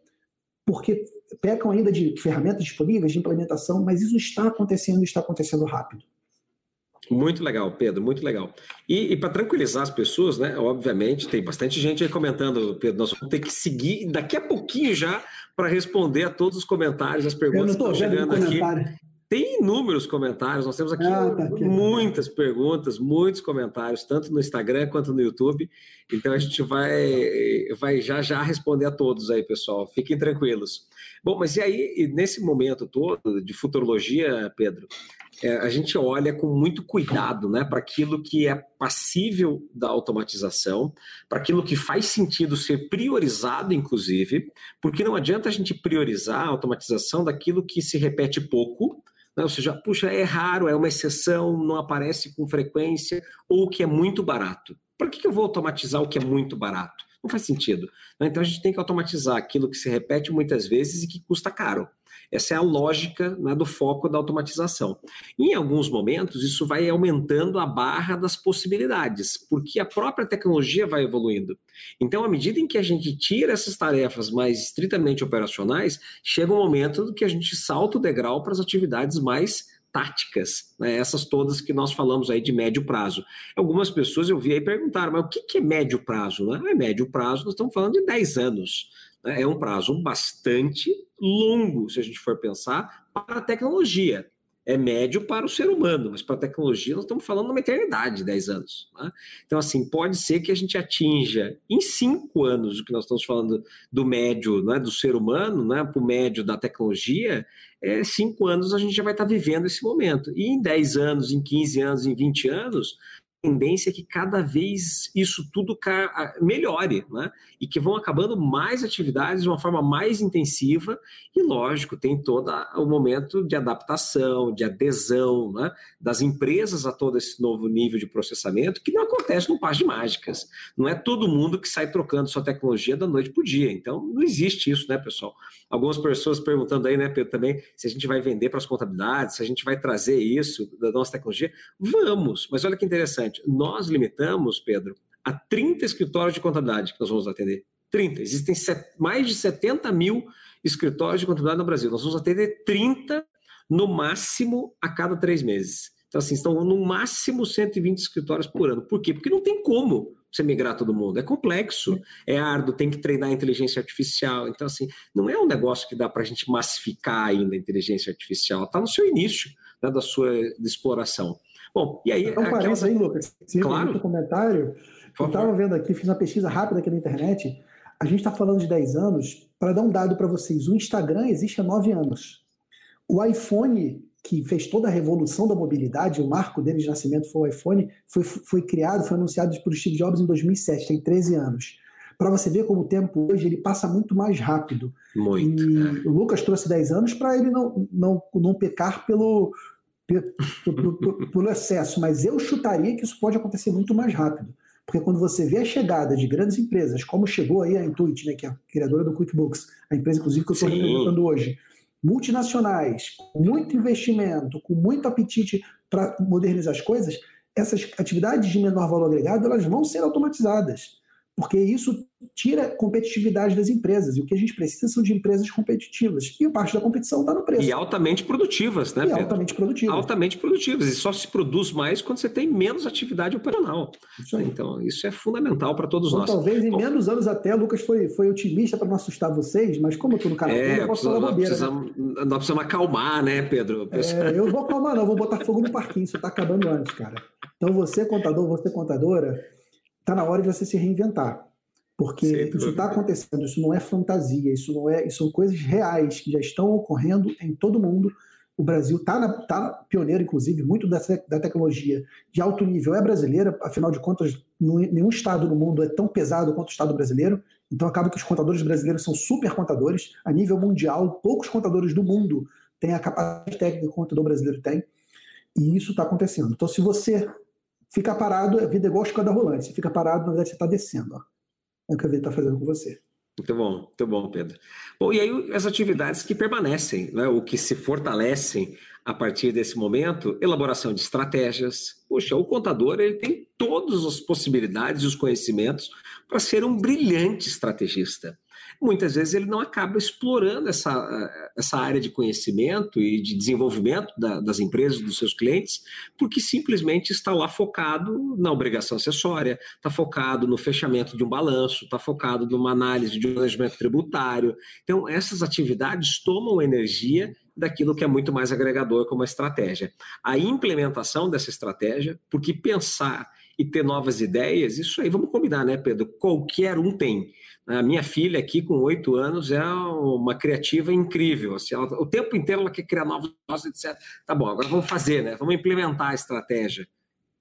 porque pecam ainda de ferramentas disponíveis de implementação, mas isso está acontecendo e está acontecendo rápido. Muito legal, Pedro, muito legal. E, e para tranquilizar as pessoas, né? Obviamente, tem bastante gente aí comentando, Pedro. Nós vamos ter que seguir daqui a pouquinho já para responder a todos os comentários, as perguntas que estão chegando aqui. Tem inúmeros comentários, nós temos aqui ah, tá muitas perguntas, muitos comentários, tanto no Instagram quanto no YouTube. Então a gente vai, vai já já responder a todos aí, pessoal. Fiquem tranquilos. Bom, mas e aí, nesse momento todo de futurologia, Pedro, é, a gente olha com muito cuidado né, para aquilo que é passível da automatização, para aquilo que faz sentido ser priorizado, inclusive, porque não adianta a gente priorizar a automatização daquilo que se repete pouco, né, ou seja, puxa, é raro, é uma exceção, não aparece com frequência, ou que é muito barato. Para que eu vou automatizar o que é muito barato? Não faz sentido. Né? Então a gente tem que automatizar aquilo que se repete muitas vezes e que custa caro. Essa é a lógica né, do foco da automatização. Em alguns momentos, isso vai aumentando a barra das possibilidades, porque a própria tecnologia vai evoluindo. Então, à medida em que a gente tira essas tarefas mais estritamente operacionais, chega um momento que a gente salta o degrau para as atividades mais táticas, né? essas todas que nós falamos aí de médio prazo. Algumas pessoas eu vi aí perguntar, mas o que é médio prazo? Né? É médio prazo, nós estamos falando de 10 anos. Né? É um prazo bastante longo, se a gente for pensar, para a tecnologia. É médio para o ser humano, mas para a tecnologia nós estamos falando uma eternidade, 10 anos. Né? Então, assim, pode ser que a gente atinja em cinco anos o que nós estamos falando do médio né, do ser humano, né, para o médio da tecnologia, é, cinco anos a gente já vai estar vivendo esse momento. E em 10 anos, em 15 anos, em 20 anos, tendência é que cada vez isso tudo melhore, né? E que vão acabando mais atividades de uma forma mais intensiva e, lógico, tem todo o momento de adaptação, de adesão né? das empresas a todo esse novo nível de processamento que não acontece no par de mágicas. Não é todo mundo que sai trocando sua tecnologia da noite para o dia. Então, não existe isso, né, pessoal? Algumas pessoas perguntando aí, né, Pedro, também, se a gente vai vender para as contabilidades, se a gente vai trazer isso da nossa tecnologia. Vamos, mas olha que interessante nós limitamos, Pedro, a 30 escritórios de contabilidade que nós vamos atender. 30. Existem mais de 70 mil escritórios de contabilidade no Brasil. Nós vamos atender 30 no máximo a cada três meses. Então, assim, estão no máximo 120 escritórios por ano. Por quê? Porque não tem como você migrar todo mundo. É complexo, é árduo, tem que treinar inteligência artificial. Então, assim, não é um negócio que dá para a gente massificar ainda a inteligência artificial. Está no seu início né, da sua exploração. Bom, e aí. Então, um aquelas... aí, Lucas. Você claro. no comentário. Eu estava vendo aqui, fiz uma pesquisa rápida aqui na internet. A gente está falando de 10 anos. Para dar um dado para vocês, o Instagram existe há 9 anos. O iPhone, que fez toda a revolução da mobilidade, o marco dele de nascimento foi o iPhone, foi, foi criado, foi anunciado por Steve Jobs em 2007, tem 13 anos. Para você ver como o tempo hoje ele passa muito mais rápido. Muito. E é. o Lucas trouxe 10 anos para ele não, não, não pecar pelo, pelo excesso, mas eu chutaria que isso pode acontecer muito mais rápido. Porque quando você vê a chegada de grandes empresas, como chegou aí a Intuit, né, que é a criadora do QuickBooks, a empresa, inclusive, que eu estou representando hoje, multinacionais, com muito investimento, com muito apetite para modernizar as coisas, essas atividades de menor valor agregado elas vão ser automatizadas porque isso tira competitividade das empresas. E o que a gente precisa são de empresas competitivas. E parte da competição está no preço. E altamente produtivas, né? E Pedro? altamente produtivas. Altamente produtivas. E só se produz mais quando você tem menos atividade operacional. Isso então, isso é fundamental para todos então, nós. Talvez em Bom, menos anos até, Lucas foi, foi otimista para não assustar vocês, mas como eu estou no canal, é, eu posso falar bobeira. Precisamos, né? Nós precisamos acalmar, né, Pedro? É, eu vou acalmar, não. Vou botar fogo no parquinho. Isso está acabando antes, cara. Então, você, contador, você, contadora está na hora de você se reinventar. Porque isso está acontecendo, isso não é fantasia, isso não é, isso são coisas reais que já estão ocorrendo em todo mundo. O Brasil está tá pioneiro, inclusive, muito da, da tecnologia de alto nível é brasileira, afinal de contas, nenhum estado no mundo é tão pesado quanto o estado brasileiro. Então acaba que os contadores brasileiros são super contadores. A nível mundial, poucos contadores do mundo têm a capacidade técnica que o contador brasileiro tem. E isso está acontecendo. Então, se você fica parado, a vida é igual a escada rolante. Se fica parado, na verdade, você está descendo. Ó. É o que a vida está fazendo com você. Muito bom, muito bom, Pedro. Bom, e aí as atividades que permanecem, né, o que se fortalecem a partir desse momento, elaboração de estratégias. Poxa, o contador ele tem todas as possibilidades e os conhecimentos para ser um brilhante estrategista muitas vezes ele não acaba explorando essa, essa área de conhecimento e de desenvolvimento da, das empresas, dos seus clientes, porque simplesmente está lá focado na obrigação acessória, está focado no fechamento de um balanço, está focado numa análise de um planejamento tributário. Então, essas atividades tomam energia daquilo que é muito mais agregador como a estratégia. A implementação dessa estratégia, porque pensar e ter novas ideias, isso aí vamos combinar, né, Pedro? Qualquer um tem. A minha filha aqui, com oito anos, é uma criativa incrível. Assim, ela, o tempo inteiro ela quer criar novos negócios, etc. Tá bom, agora vamos fazer, né? Vamos implementar a estratégia.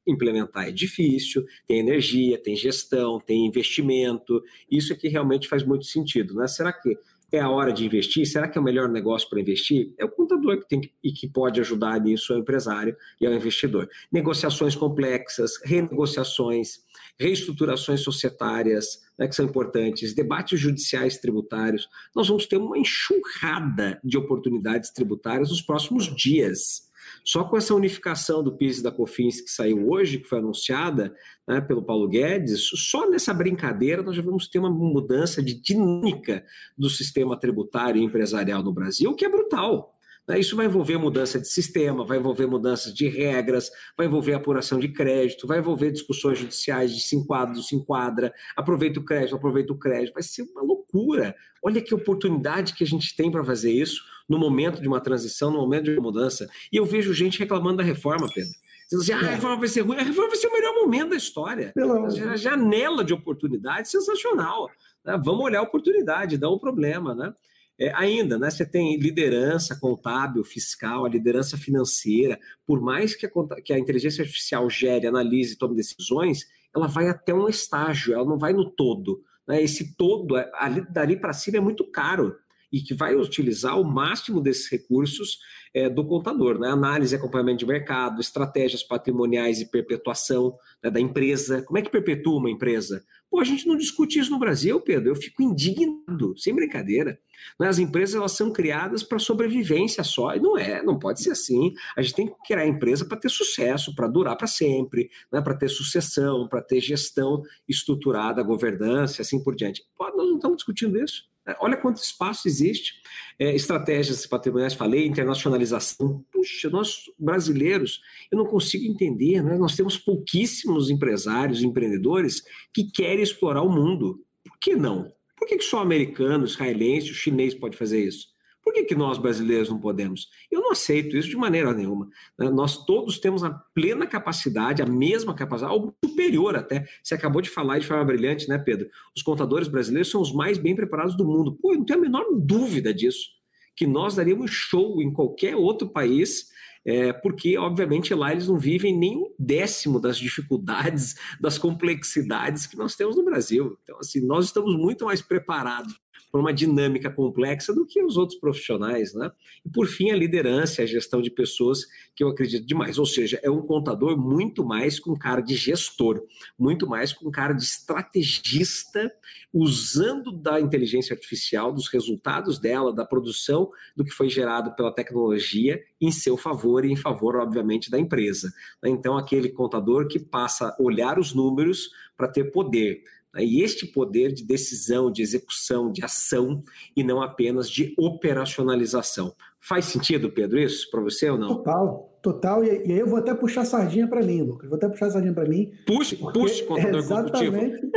Implementar é difícil, tem energia, tem gestão, tem investimento. Isso é que realmente faz muito sentido, né? Será que é a hora de investir? Será que é o melhor negócio para investir? É o contador que tem que, e que pode ajudar nisso ao empresário e ao investidor. Negociações complexas, renegociações, reestruturações societárias, né, que são importantes, debates judiciais tributários. Nós vamos ter uma enxurrada de oportunidades tributárias nos próximos dias. Só com essa unificação do PIS e da COFINS que saiu hoje, que foi anunciada né, pelo Paulo Guedes, só nessa brincadeira nós já vamos ter uma mudança de dinâmica do sistema tributário e empresarial no Brasil, que é brutal. Né? Isso vai envolver mudança de sistema, vai envolver mudanças de regras, vai envolver apuração de crédito, vai envolver discussões judiciais de se enquadra, se enquadra, aproveita o crédito, aproveita o crédito. Vai ser uma loucura. Olha que oportunidade que a gente tem para fazer isso no momento de uma transição, no momento de uma mudança. E eu vejo gente reclamando da reforma, Pedro. Dizendo assim, ah, a é. reforma vai ser ruim. A reforma vai ser o melhor momento da história. Pela... A janela de oportunidade sensacional. Né? Vamos olhar a oportunidade, não o problema, né? É, ainda, né, você tem liderança contábil, fiscal, a liderança financeira. Por mais que a, que a inteligência artificial gere, analise e tome decisões, ela vai até um estágio, ela não vai no todo. Né? Esse todo, é, ali, dali para cima, é muito caro e que vai utilizar o máximo desses recursos é, do contador, né? Análise acompanhamento de mercado, estratégias patrimoniais e perpetuação né, da empresa. Como é que perpetua uma empresa? Pô, a gente não discute isso no Brasil, Pedro. Eu fico indignado, sem brincadeira. Né? As empresas elas são criadas para sobrevivência só, e não é, não pode ser assim. A gente tem que criar a empresa para ter sucesso, para durar para sempre, né? para ter sucessão, para ter gestão estruturada, governança, assim por diante. Pô, nós não estamos discutindo isso. É, olha quanto espaço existe. É, estratégias patrimoniais, falei, internacionalização. Puxa, nós brasileiros, eu não consigo entender, né? nós temos pouquíssimos empresários, empreendedores que querem explorar o mundo. Por que não? Por que, que só americano, israelense, o chinês pode fazer isso? Por que, que nós brasileiros não podemos? Eu não aceito isso de maneira nenhuma. Né? Nós todos temos a plena capacidade, a mesma capacidade, algo superior até. Você acabou de falar de forma brilhante, né, Pedro? Os contadores brasileiros são os mais bem preparados do mundo. Pô, eu não tenho a menor dúvida disso. Que nós daríamos show em qualquer outro país é, porque, obviamente, lá eles não vivem nem um décimo das dificuldades, das complexidades que nós temos no Brasil. Então, assim, nós estamos muito mais preparados para uma dinâmica complexa do que os outros profissionais, né? E por fim, a liderança, a gestão de pessoas, que eu acredito demais. Ou seja, é um contador muito mais com cara de gestor, muito mais com cara de estrategista, usando da inteligência artificial, dos resultados dela, da produção do que foi gerado pela tecnologia em seu favor e em favor, obviamente, da empresa. Então, aquele contador que passa a olhar os números para ter poder? E este poder de decisão, de execução, de ação e não apenas de operacionalização. Faz sentido, Pedro, isso para você ou não? Total, total. E, aí eu vou até puxar a sardinha para mim, Lucas. Vou até puxar a sardinha para mim. Puxe, puxe, contador exatamente,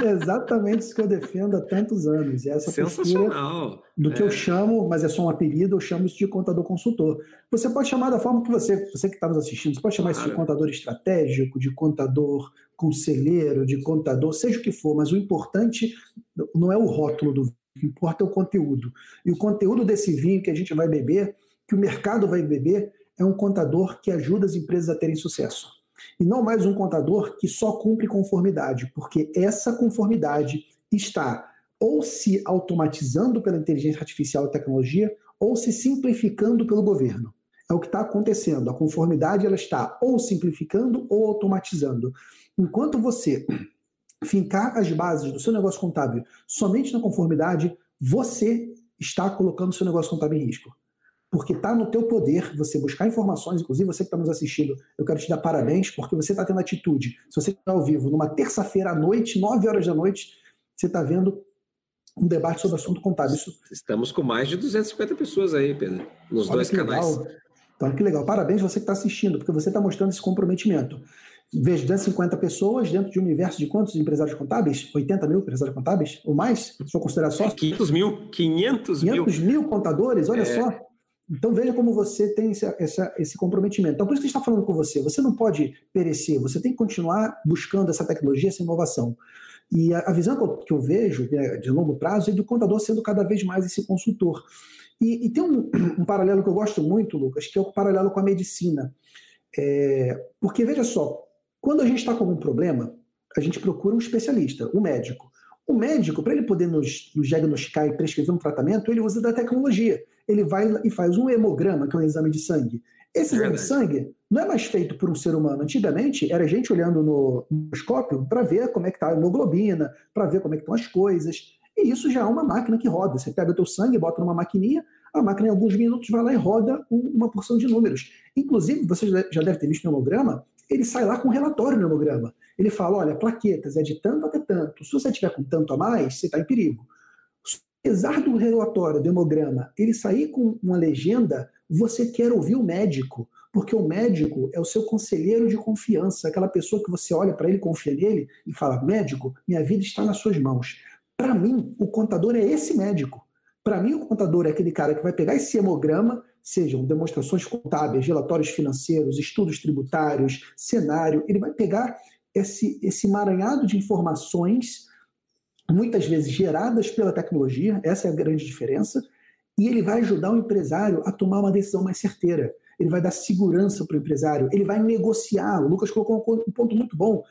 exatamente isso que eu defendo há tantos anos. E essa Sensacional. Do que é. eu chamo, mas é só um apelido, eu chamo isso de contador consultor. Você pode chamar da forma que você, você que está nos assistindo, você pode chamar claro. isso de contador estratégico, de contador conselheiro, de contador, seja o que for, mas o importante não é o rótulo do vinho, o que importa é o conteúdo. E o conteúdo desse vinho que a gente vai beber, que o mercado vai beber, é um contador que ajuda as empresas a terem sucesso. E não mais um contador que só cumpre conformidade, porque essa conformidade está ou se automatizando pela inteligência artificial e tecnologia, ou se simplificando pelo governo. É o que está acontecendo. A conformidade ela está ou simplificando ou automatizando. Enquanto você fincar as bases do seu negócio contábil somente na conformidade, você está colocando seu negócio contábil em risco. Porque está no teu poder você buscar informações, inclusive você que está nos assistindo, eu quero te dar parabéns, porque você está tendo atitude. Se você está ao vivo numa terça-feira à noite, 9 horas da noite, você está vendo um debate sobre assunto contábil. Isso... Estamos com mais de 250 pessoas aí, Pedro, nos Olha dois canais. Legal. Então, que legal. Parabéns você que está assistindo, porque você está mostrando esse comprometimento vejo 250 pessoas dentro de um universo de quantos empresários contábeis? 80 mil empresários contábeis? Ou mais? Se for considerar só? 500 mil. 500 mil. 500 mil contadores, olha é, só. Então veja como você tem esse, essa, esse comprometimento. Então por isso que a gente está falando com você. Você não pode perecer, você tem que continuar buscando essa tecnologia, essa inovação. E a, a visão que eu, que eu vejo né, de longo prazo é do contador sendo cada vez mais esse consultor. E, e tem um, um, paralelo que eu gosto muito, Lucas, que é o paralelo com a medicina. É, porque veja só, quando a gente está com algum problema, a gente procura um especialista, um médico. O médico, para ele poder nos, nos, diagnosticar e prescrever um tratamento, ele usa da tecnologia. Ele vai e faz um hemograma, que é um exame de sangue. Esse exame de sangue não é mais feito por um ser humano. Antigamente, era gente olhando no microscópio para ver como é que está a hemoglobina, para ver como é que estão as coisas. E isso já é uma máquina que roda. Você pega o teu sangue, bota numa maquininha, a máquina em alguns minutos vai lá e roda uma porção de números. Inclusive, você já deve ter visto no hemograma, ele sai lá com um relatório no hemograma. Ele fala, olha, plaquetas é de tanto até tanto. Se você tiver com tanto a mais, você está em perigo. Apesar do relatório, do hemograma, ele sair com uma legenda, você quer ouvir o médico, porque o médico é o seu conselheiro de confiança, aquela pessoa que você olha para ele, confia nele e fala: médico, minha vida está nas suas mãos. Para mim, o contador é esse médico. Para mim, o contador é aquele cara que vai pegar esse hemograma, sejam demonstrações contábeis, relatórios financeiros, estudos tributários, cenário, ele vai pegar esse, esse emaranhado de informações, muitas vezes geradas pela tecnologia, essa é a grande diferença, e ele vai ajudar o empresário a tomar uma decisão mais certeira. Ele vai dar segurança para o empresário, ele vai negociar. O Lucas colocou um ponto muito bom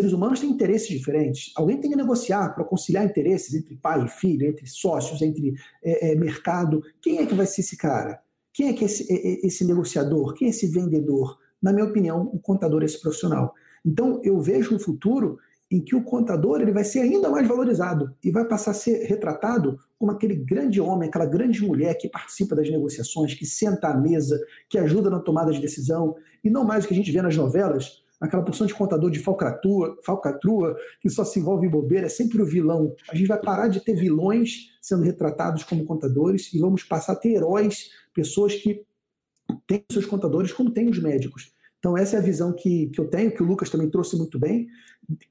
seres humanos têm interesses diferentes. Alguém tem que negociar para conciliar interesses entre pai e filho, entre sócios, entre é, é, mercado. Quem é que vai ser esse cara? Quem é que é esse, é, é, esse negociador? Quem é esse vendedor? Na minha opinião, o contador é esse profissional. Então, eu vejo um futuro em que o contador ele vai ser ainda mais valorizado e vai passar a ser retratado como aquele grande homem, aquela grande mulher que participa das negociações, que senta à mesa, que ajuda na tomada de decisão, e não mais o que a gente vê nas novelas, aquela posição de contador de falcatrua, falcatrua, que só se envolve em bobeira, é sempre o vilão. A gente vai parar de ter vilões sendo retratados como contadores e vamos passar a ter heróis, pessoas que têm seus contadores como têm os médicos. Então, essa é a visão que, que eu tenho, que o Lucas também trouxe muito bem,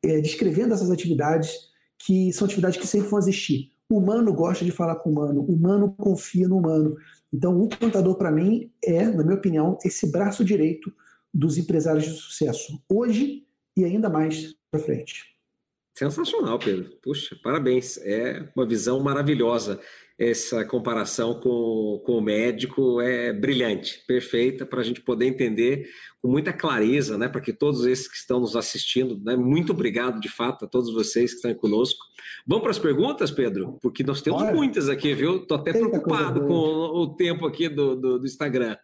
é, descrevendo essas atividades que são atividades que sempre vão existir. O humano gosta de falar com o humano, o humano confia no humano. Então, o contador, para mim, é, na minha opinião, esse braço direito dos empresários de sucesso hoje e ainda mais para frente. Sensacional, Pedro. Puxa, parabéns. É uma visão maravilhosa. Essa comparação com, com o médico é brilhante, perfeita, para a gente poder entender com muita clareza, né? Para que todos esses que estão nos assistindo, né? Muito obrigado, de fato, a todos vocês que estão conosco. Vamos para as perguntas, Pedro? Porque nós temos Olha, muitas aqui, viu? Estou até preocupado com o tempo aqui do, do, do Instagram.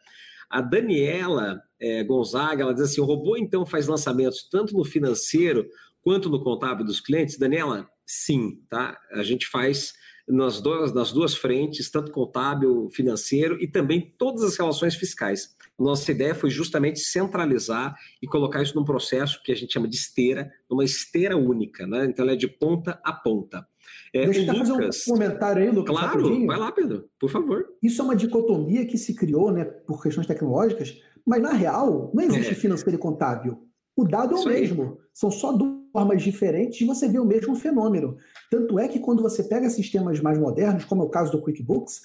A Daniela é, Gonzaga, ela diz assim: o robô então faz lançamentos tanto no financeiro quanto no contábil dos clientes? Daniela, sim, tá? A gente faz nas duas, nas duas frentes, tanto contábil, financeiro e também todas as relações fiscais. Nossa ideia foi justamente centralizar e colocar isso num processo que a gente chama de esteira, numa esteira única, né? Então ela é de ponta a ponta. É, Deixa eu Lucas, fazer um comentário aí, Lucas. Claro, rapidinho. vai lá, Pedro, por favor. Isso é uma dicotomia que se criou, né, por questões tecnológicas, mas na real não existe é. financeiro e contábil. O dado é o mesmo. São só duas formas diferentes de você ver o mesmo fenômeno. Tanto é que quando você pega sistemas mais modernos, como é o caso do QuickBooks,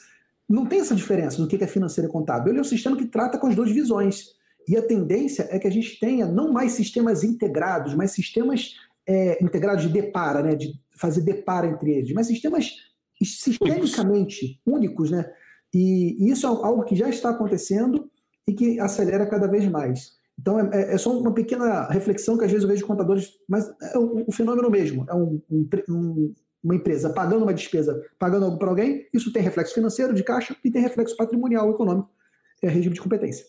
não tem essa diferença do que é financeiro e contábil. Ele é um sistema que trata com as duas visões. E a tendência é que a gente tenha não mais sistemas integrados, mas sistemas é, integrados de depara, né, de fazer depara entre eles, mas sistemas sistemicamente únicos, né? E, e isso é algo que já está acontecendo e que acelera cada vez mais. Então é, é, é só uma pequena reflexão que às vezes eu vejo contadores, mas é o, o fenômeno mesmo. É um, um, uma empresa pagando uma despesa, pagando algo para alguém, isso tem reflexo financeiro de caixa e tem reflexo patrimonial econômico, é regime de competência.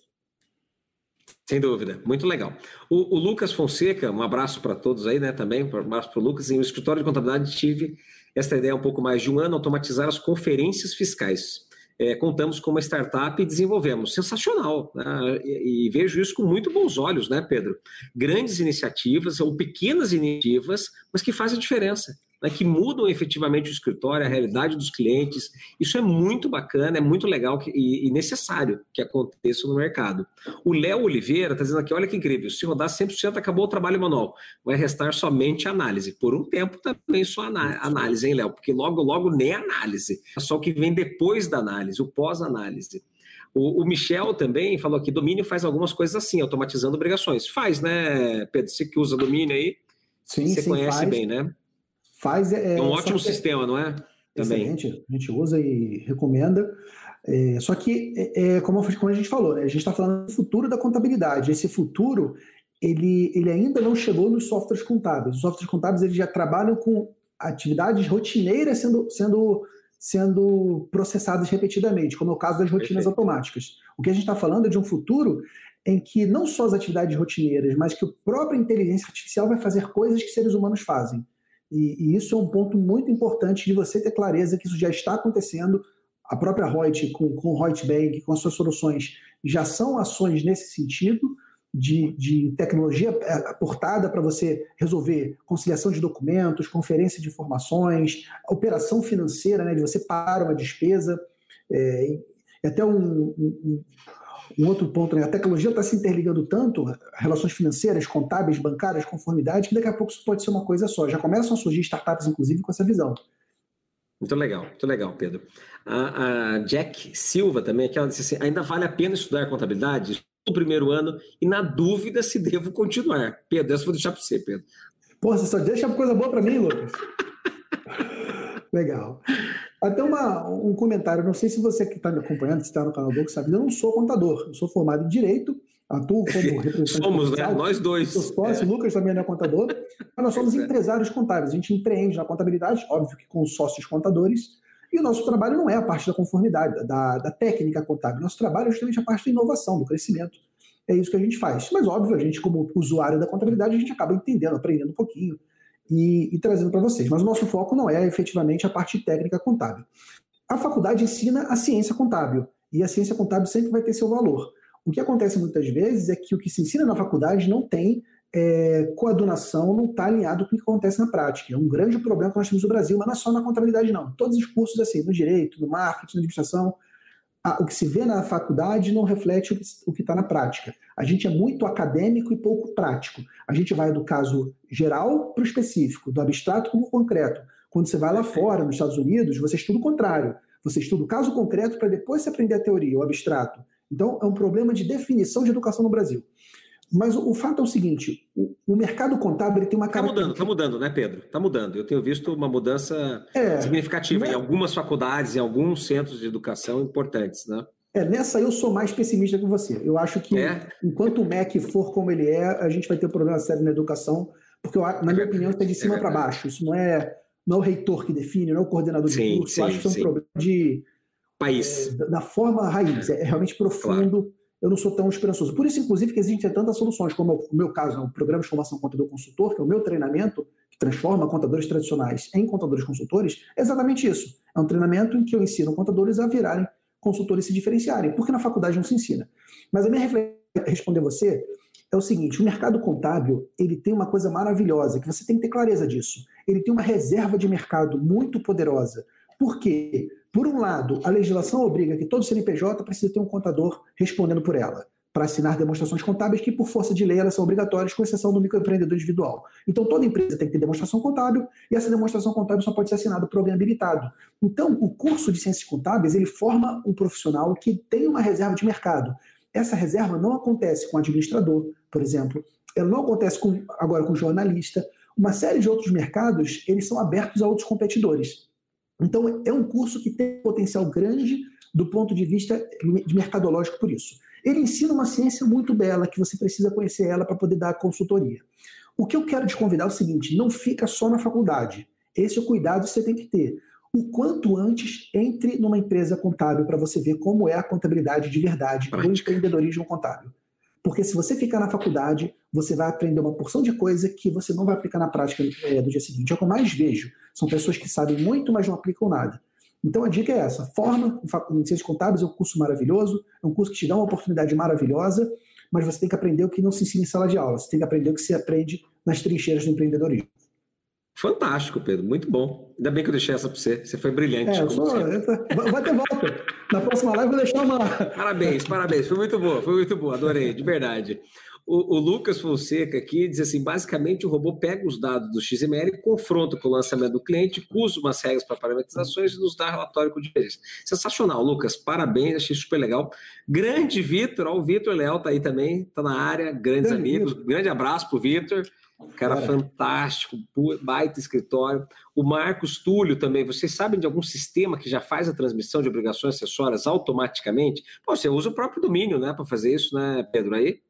Sem dúvida, muito legal. O, o Lucas Fonseca, um abraço para todos aí, né? Também, um abraço para o Lucas. Em um escritório de contabilidade tive esta ideia há um pouco mais de um ano, automatizar as conferências fiscais. É, contamos com uma startup e desenvolvemos. Sensacional, né? e, e, vejo isso com muito bons olhos, né, Pedro? Grandes iniciativas ou pequenas iniciativas, mas que fazem diferença né, que mudam efetivamente o escritório, a realidade dos clientes. Isso é muito bacana, é muito legal que, e, e, necessário que aconteça no mercado. O Léo Oliveira está dizendo aqui: olha que incrível, se rodar 100%, acabou o trabalho manual. Vai restar somente análise. Por um tempo também só análise, hein, Léo? Porque logo, logo nem análise. É só o que vem depois da análise, o pós-análise. O, Michel também falou que domínio faz algumas coisas assim, automatizando obrigações. Faz, né, Pedro? Você que usa domínio aí, sim, você sim, conhece faz. bem, né? Faz. É, é um ótimo sistema, não é? Também. Excelente, a gente usa e recomenda. É, só que, é, é como, como, a gente falou, né, a gente está falando do futuro da contabilidade. Esse futuro, ele, ele ainda não chegou nos softwares contábeis. Os softwares contábeis eles já trabalham com atividades rotineiras sendo, sendo, sendo processadas repetidamente, como é o caso das rotinas Perfeito. automáticas. O que a gente está falando é de um futuro em que não só as atividades rotineiras, mas que a própria inteligência artificial vai fazer coisas que seres humanos fazem. E, e, isso é um ponto muito importante de você ter clareza que isso já está acontecendo. A própria Reut, com, com o Reut Bank, com as suas soluções, já são ações nesse sentido de, de tecnologia é, aportada para você resolver conciliação de documentos, conferência de informações, operação financeira, né, de você parar uma despesa. É, até um, um, um outro ponto, né? a tecnologia está se interligando tanto, relações financeiras, contábeis, bancárias, conformidade, que daqui a pouco isso pode ser uma coisa só. Já começam a surgir startups, inclusive, com essa visão. Muito legal, muito legal, Pedro. A, a Jack Silva também, que ela disse assim, ainda vale a pena estudar contabilidade no primeiro ano e na dúvida se devo continuar. Pedro, essa eu vou deixar para você, Pedro. Pô, você só deixa coisa boa para mim, Lucas. legal. Até uma, um comentário, não sei se você que está me acompanhando, se está no canal do sabe, eu não sou contador, eu sou formado em Direito, atuo como representante Somos, né? Nós dois. Sócio, é. O Lucas também não é contador, mas nós somos é. empresários contábeis, a gente empreende na contabilidade, óbvio que com sócios contadores, e o nosso trabalho não é a parte da conformidade, da, da técnica contábil, nosso trabalho é justamente a parte da inovação, do crescimento, é isso que a gente faz. Mas óbvio, a gente como usuário da contabilidade, a gente acaba entendendo, aprendendo um pouquinho, e, e trazendo para vocês. Mas o nosso foco não é efetivamente a parte técnica contábil. A faculdade ensina a ciência contábil e a ciência contábil sempre vai ter seu valor. O que acontece muitas vezes é que o que se ensina na faculdade não tem é, coadunação, não está alinhado com o que acontece na prática. É um grande problema que nós temos no Brasil, mas não é só na contabilidade, não. Todos os cursos, assim, no direito, no marketing, na administração, o que se vê na faculdade não reflete o que está na prática. A gente é muito acadêmico e pouco prático. A gente vai do caso geral para o específico, do abstrato para o concreto. Quando você vai lá fora, nos Estados Unidos, você estuda o contrário. Você estuda o caso concreto para depois você aprender a teoria, o abstrato. Então, é um problema de definição de educação no Brasil. Mas o, o fato é o seguinte: o, o mercado contábil tem uma Está mudando, está mudando, né, Pedro? Está mudando. Eu tenho visto uma mudança é, significativa em algumas faculdades, em alguns centros de educação importantes, né? É, nessa eu sou mais pessimista que você. Eu acho que é? enquanto o MEC for como ele é, a gente vai ter um problema sério na educação, porque eu, na minha opinião está de cima é para baixo. Isso não é, não é o reitor que define, não é o coordenador sim, de curso. Sim, eu acho que é um problema de país. É, da forma raiz, é realmente profundo. Claro eu não sou tão esperançoso. Por isso, inclusive, que existem tantas soluções, como o meu caso, né, o programa de formação contador consultor, que é o meu treinamento, que transforma contadores tradicionais em contadores consultores, é exatamente isso. É um treinamento em que eu ensino contadores a virarem consultores e se diferenciarem, porque na faculdade não se ensina. Mas a minha reflexão responder você é o seguinte: o mercado contábil ele tem uma coisa maravilhosa que você tem que ter clareza disso. Ele tem uma reserva de mercado muito poderosa. Por quê? Por um lado, a legislação obriga que todo CNPJ precisa ter um contador respondendo por ela, para assinar demonstrações contábeis que, por força de lei, elas são obrigatórias, com exceção do microempreendedor individual. Então, toda empresa tem que ter demonstração contábil e essa demonstração contábil só pode ser assinada por alguém habilitado. Então, o curso de ciências contábeis ele forma um profissional que tem uma reserva de mercado. Essa reserva não acontece com administrador, por exemplo, ela não acontece com, agora com jornalista. Uma série de outros mercados eles são abertos a outros competidores. Então, é um curso que tem potencial grande do ponto de vista de mercadológico por isso. Ele ensina uma ciência muito bela, que você precisa conhecer ela para poder dar consultoria. O que eu quero te convidar é o seguinte: não fica só na faculdade. Esse é o cuidado que você tem que ter. O quanto antes entre numa empresa contábil para você ver como é a contabilidade de verdade, o empreendedorismo contábil. Porque se você ficar na faculdade, você vai aprender uma porção de coisa que você não vai aplicar na prática é, do dia seguinte. É o que eu mais vejo. São pessoas que sabem muito, mas não aplicam nada. Então a dica é essa: forma em ciências contábeis é um curso maravilhoso, é um curso que te dá uma oportunidade maravilhosa, mas você tem que aprender o que não se ensina em sala de aula. Você tem que aprender o que se aprende nas trincheiras do empreendedorismo. Fantástico, Pedro. Muito bom. Ainda bem que eu deixei essa para você. Você foi brilhante. É, sou, vai ter volta. Na próxima live eu vou deixar uma. Parabéns, parabéns. Foi muito boa, foi muito boa. Adorei, de verdade. O, o, Lucas Fonseca aqui diz assim: basicamente o robô pega os dados do XML, confronta com o lançamento do cliente, usa umas regras para parametrizações e nos dá relatório com diferença. Sensacional, Lucas. Parabéns, achei super legal. Grande Vitor, ó, o Vitor Leal tá aí também, tá na área, grandes Grande amigos. Vitor. Grande abraço pro Vitor. Cara, cara fantástico, baita escritório. O Marcos Túlio também. Vocês sabem de algum sistema que já faz a transmissão de obrigações acessórias automaticamente? Pô, você usa o próprio domínio, né, para fazer isso, né, Pedro? Aí?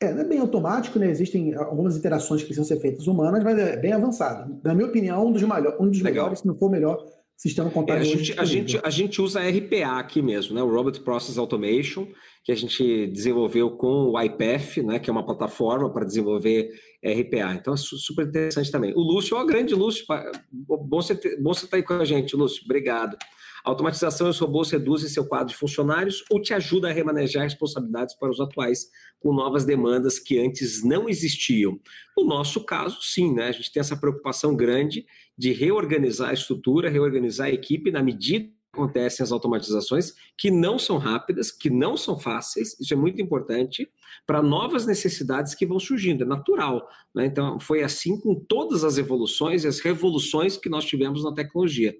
É, não é bem automático, né? Existem algumas interações que precisam ser feitas humanas, mas é bem avançado. Na minha opinião, um dos, maior, um dos melhores, se não for o melhor, sistema contábil. É, a, gente, a, gente, a gente usa RPA aqui mesmo, né? O Robot Process Automation, que a gente desenvolveu com o IPF, né? Que é uma plataforma para desenvolver RPA. Então é super interessante também. O Lúcio, ó, grande Lúcio, bom você, ter, bom você estar tá aí com a gente, Lúcio, obrigado. A automatização e os robôs reduzem seu quadro de funcionários ou te ajuda a remanejar responsabilidades para os atuais com novas demandas que antes não existiam. No nosso caso, sim, né? A gente tem essa preocupação grande de reorganizar a estrutura, reorganizar a equipe na medida acontecem as automatizações, que não são rápidas, que não são fáceis, isso é muito importante, para novas necessidades que vão surgindo, é natural. Né? Então, foi assim com todas as evoluções e as revoluções que nós tivemos na tecnologia.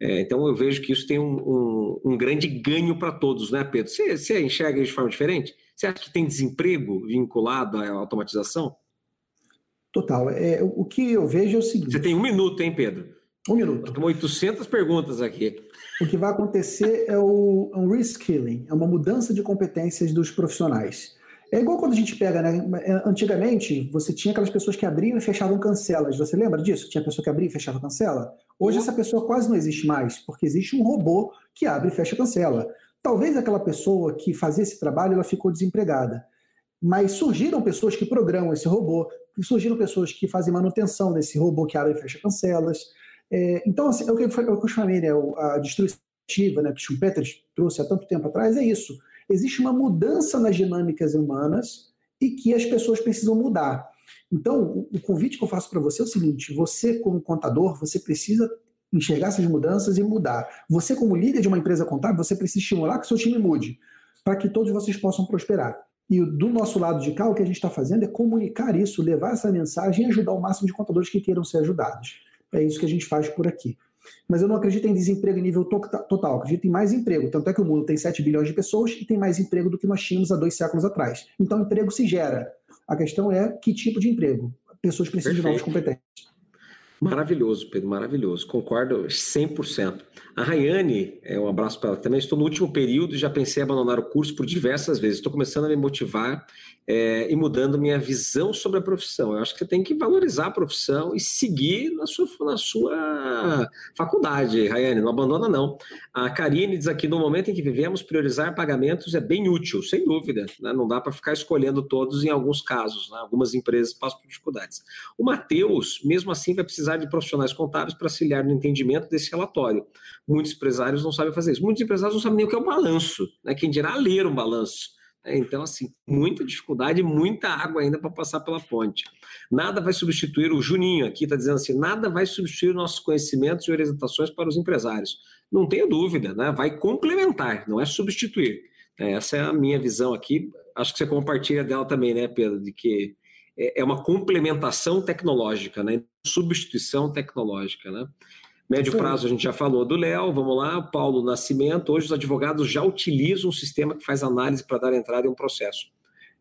É, então, eu vejo que isso tem um, um, um grande ganho para todos, né, Pedro? Você, você enxerga de forma diferente? Você acha que tem desemprego vinculado à automatização? Total. É, o que eu vejo é o seguinte. Você tem um minuto, hein, Pedro? Um minuto. Tem 800 perguntas aqui. O que vai acontecer é o um reskilling, é uma mudança de competências dos profissionais. É igual quando a gente pega, né? Antigamente, você tinha aquelas pessoas que abriam e fechavam cancelas. Você lembra disso? Tinha pessoa que abria e fechava cancela? Hoje, essa pessoa quase não existe mais, porque existe um robô que abre e fecha cancela. Talvez aquela pessoa que fazia esse trabalho, ela ficou desempregada. Mas surgiram pessoas que programam esse robô, surgiram pessoas que fazem manutenção desse robô que abre e fecha cancelas. É, então, assim, é o que, foi, é o que eu chamei, né, a destruição né, que Schumpeter trouxe há tanto tempo atrás, é isso. Existe uma mudança nas dinâmicas humanas e que as pessoas precisam mudar. Então, o convite que eu faço para você é o seguinte: você, como contador, você precisa enxergar essas mudanças e mudar. Você, como líder de uma empresa contábil, você precisa estimular que seu time mude, para que todos vocês possam prosperar. E do nosso lado de cá, o que a gente está fazendo é comunicar isso, levar essa mensagem e ajudar o máximo de contadores que queiram ser ajudados. É isso que a gente faz por aqui. Mas eu não acredito em desemprego em nível total, acredito em mais emprego. Tanto é que o mundo tem 7 bilhões de pessoas e tem mais emprego do que nós tínhamos há dois séculos atrás. Então, emprego se gera. A questão é que tipo de emprego. Pessoas precisam Perfeito. de novas competências. Maravilhoso, Pedro, maravilhoso. Concordo 100%. A Rayane, é, um abraço para ela também. Estou no último período e já pensei em abandonar o curso por diversas vezes. Estou começando a me motivar é, e mudando minha visão sobre a profissão. Eu acho que você tem que valorizar a profissão e seguir na sua, na sua faculdade, Rayane. Não abandona, não. A Karine diz aqui: no momento em que vivemos, priorizar pagamentos é bem útil, sem dúvida. Né? Não dá para ficar escolhendo todos em alguns casos. Né? Algumas empresas passam por dificuldades. O Matheus, mesmo assim, vai precisar de profissionais contábeis para auxiliar no entendimento desse relatório. Muitos empresários não sabem fazer isso. Muitos empresários não sabem nem o que é o balanço, né? quem dirá ler um balanço. Né? Então, assim, muita dificuldade, muita água ainda para passar pela ponte. Nada vai substituir, o Juninho aqui está dizendo assim, nada vai substituir nossos conhecimentos e orientações para os empresários. Não tenha dúvida, né? vai complementar, não é substituir. Essa é a minha visão aqui. Acho que você compartilha dela também, né, Pedro? De que é, é uma complementação tecnológica, né? Substituição tecnológica, né? Médio Sim. prazo, a gente já falou do Léo, vamos lá, Paulo Nascimento. Hoje os advogados já utilizam um sistema que faz análise para dar entrada em um processo.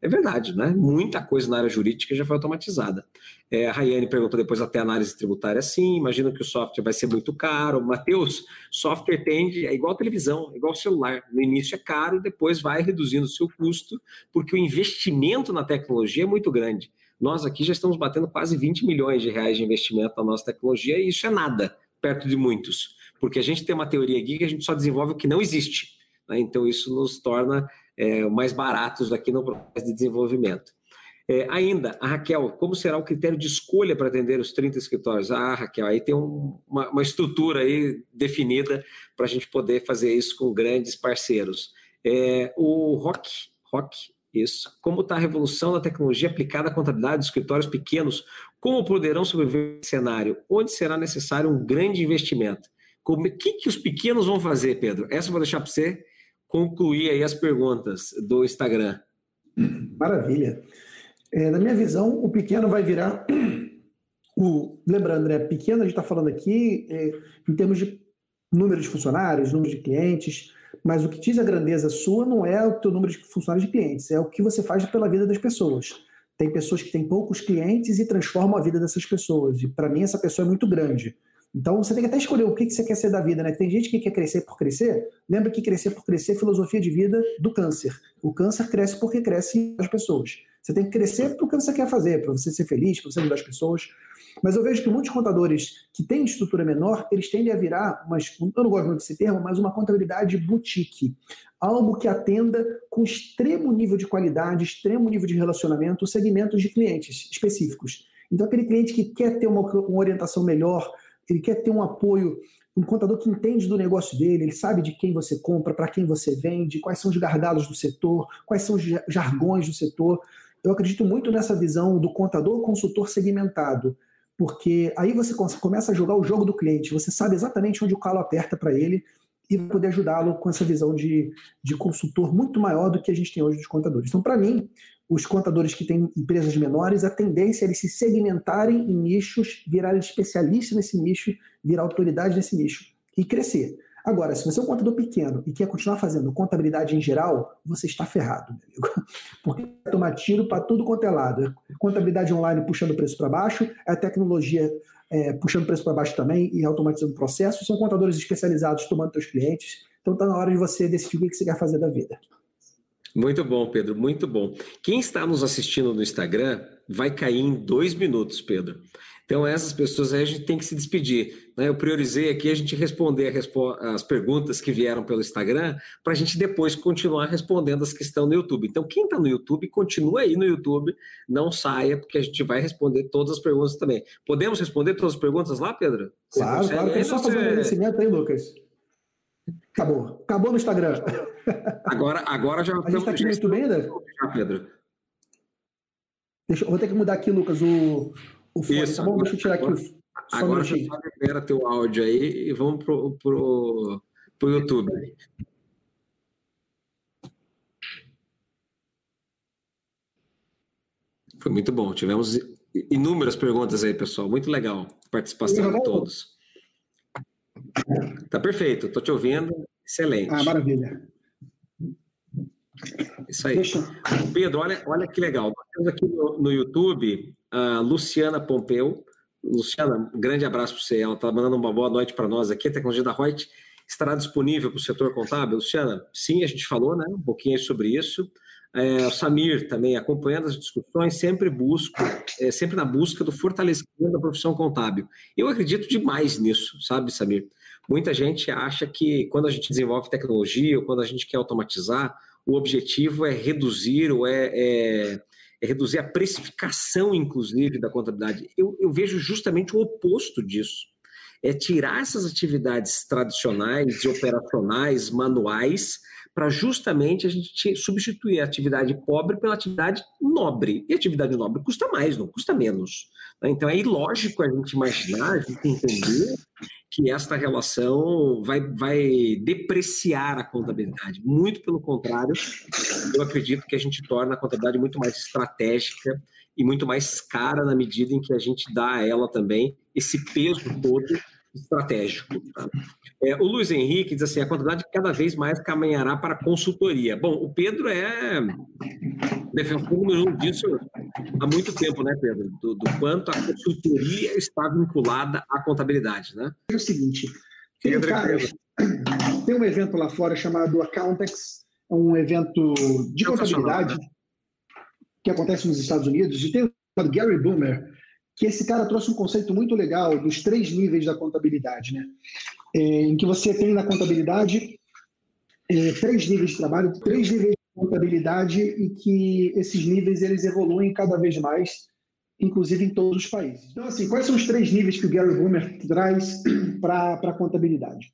É verdade, né? Muita coisa na área jurídica já foi automatizada. É, a Rayane perguntou depois até análise tributária, sim. Imagina que o software vai ser muito caro. Matheus, software tende, é igual a televisão, é igual celular. No início é caro, depois vai reduzindo o seu custo, porque o investimento na tecnologia é muito grande. Nós aqui já estamos batendo quase 20 milhões de reais de investimento na nossa tecnologia e isso é nada perto de muitos, porque a gente tem uma teoria aqui que a gente só desenvolve o que não existe. Né? Então isso nos torna é, mais baratos aqui no processo de desenvolvimento. É, ainda, a Raquel, como será o critério de escolha para atender os 30 escritórios? Ah, Raquel, aí tem um, uma, uma, estrutura aí definida para a gente poder fazer isso com grandes parceiros. É, o Rock, Rock isso. Como está a revolução da tecnologia aplicada à contabilidade de escritórios pequenos? Como poderão sobreviver nesse cenário? Onde será necessário um grande investimento? O que, que os pequenos vão fazer, Pedro? Essa eu vou deixar para você concluir aí as perguntas do Instagram. Maravilha. É, na minha visão, o pequeno vai virar. O, lembrando, né, pequeno a gente está falando aqui é, em termos de número de funcionários, número de clientes, mas o que diz a grandeza sua não é o teu número de funcionários de clientes, é o que você faz pela vida das pessoas. Tem pessoas que têm poucos clientes e transformam a vida dessas pessoas. E para mim essa pessoa é muito grande. Então você tem que até escolher o que você quer ser da vida, né? Tem gente que quer crescer por crescer. Lembra que crescer por crescer é filosofia de vida do câncer. O câncer cresce porque cresce as pessoas. Você tem que crescer porque você quer fazer, para você ser feliz, para você ajudar as pessoas. Mas eu vejo que muitos contadores que têm estrutura menor, eles tendem a virar, mas eu não gosto muito desse termo, mas uma contabilidade boutique. Algo que atenda com extremo nível de qualidade, extremo nível de relacionamento, segmentos de clientes específicos. Então, aquele cliente que quer ter uma, uma orientação melhor, ele quer ter um apoio, um contador que entende do negócio dele, ele sabe de quem você compra, para quem você vende, quais são os gargalos do setor, quais são os jargões do setor. Eu acredito muito nessa visão do contador consultor segmentado, porque aí você começa a jogar o jogo do cliente, você sabe exatamente onde o calo aperta para ele e poder ajudá-lo com essa visão de, de consultor muito maior do que a gente tem hoje dos contadores. Então, para mim, os contadores que têm empresas menores, a tendência é eles se segmentarem em nichos, virarem especialistas nesse nicho, virar autoridade nesse nicho e crescer. Agora, se você é um contador pequeno e quer continuar fazendo contabilidade em geral, você está ferrado, meu amigo. Porque vai tomar tiro para tudo quanto é lado. Contabilidade online puxando o preço para baixo, a tecnologia é, puxando o preço para baixo também e automatizando processos. São contadores especializados tomando seus clientes. Então está na hora de você decidir o que você quer fazer da vida. Muito bom, Pedro, muito bom. Quem está nos assistindo no Instagram vai cair em dois minutos, Pedro. Então, essas pessoas aí a gente tem que se despedir. Né? Eu priorizei aqui a gente responder as perguntas que vieram pelo Instagram, para a gente depois continuar respondendo as que estão no YouTube. Então, quem está no YouTube, continua aí no YouTube, não saia, porque a gente vai responder todas as perguntas também. Podemos responder todas as perguntas lá, Pedro? claro, claro. Tem só fazer um agradecimento aí, Lucas. Acabou. Acabou no Instagram. Agora, agora já. A gente está aqui no YouTube ainda? Já, Pedro. Deixa, vou ter que mudar aqui, Lucas, o, o fone. Isso, tá bom? Deixa eu tirar agora, aqui o. Agora você só libera teu áudio aí e vamos pro, pro, pro YouTube. Foi muito bom. Tivemos inúmeras perguntas aí, pessoal. Muito legal a participação de todos. Tá perfeito, tô te ouvindo. Excelente. Ah, maravilha. Isso aí. Deixa. Pedro, olha, olha que legal. Nós temos aqui no, no YouTube a Luciana Pompeu. Luciana, um grande abraço para você. Ela está mandando uma boa noite para nós aqui. A tecnologia da Reut estará disponível para o setor contábil. Luciana, sim, a gente falou né, um pouquinho sobre isso. É, o Samir também acompanhando as discussões, sempre busco, é, sempre na busca do fortalecimento da profissão contábil. Eu acredito demais nisso, sabe, Samir? Muita gente acha que quando a gente desenvolve tecnologia ou quando a gente quer automatizar, o objetivo é reduzir ou é, é, é reduzir a precificação, inclusive, da contabilidade. Eu, eu vejo justamente o oposto disso. É tirar essas atividades tradicionais, operacionais, manuais, para justamente a gente substituir a atividade pobre pela atividade nobre. E a atividade nobre custa mais, não custa menos. Né? Então é ilógico a gente imaginar, a gente entender que esta relação vai, vai depreciar a contabilidade. Muito pelo contrário, eu acredito que a gente torna a contabilidade muito mais estratégica e muito mais cara na medida em que a gente dá a ela também esse peso todo estratégico. Tá? É, o Luiz Henrique diz assim: a quantidade cada vez mais caminhará para a consultoria. Bom, o Pedro é defensor número um disso há muito tempo, né, Pedro? Do, do, quanto a consultoria está vinculada à contabilidade, né? É o seguinte: tem um, cara, tem um evento lá fora chamado Accountex, é um evento de contabilidade né? que acontece nos Estados Unidos, e tem o Gary Boomer que esse cara trouxe um conceito muito legal dos três níveis da contabilidade, né? É, em que você tem na contabilidade é, três níveis de trabalho, três níveis de contabilidade e que esses níveis eles evoluem cada vez mais, inclusive em todos os países. Então, assim, quais são os três níveis que o Gary Boomer traz para a contabilidade?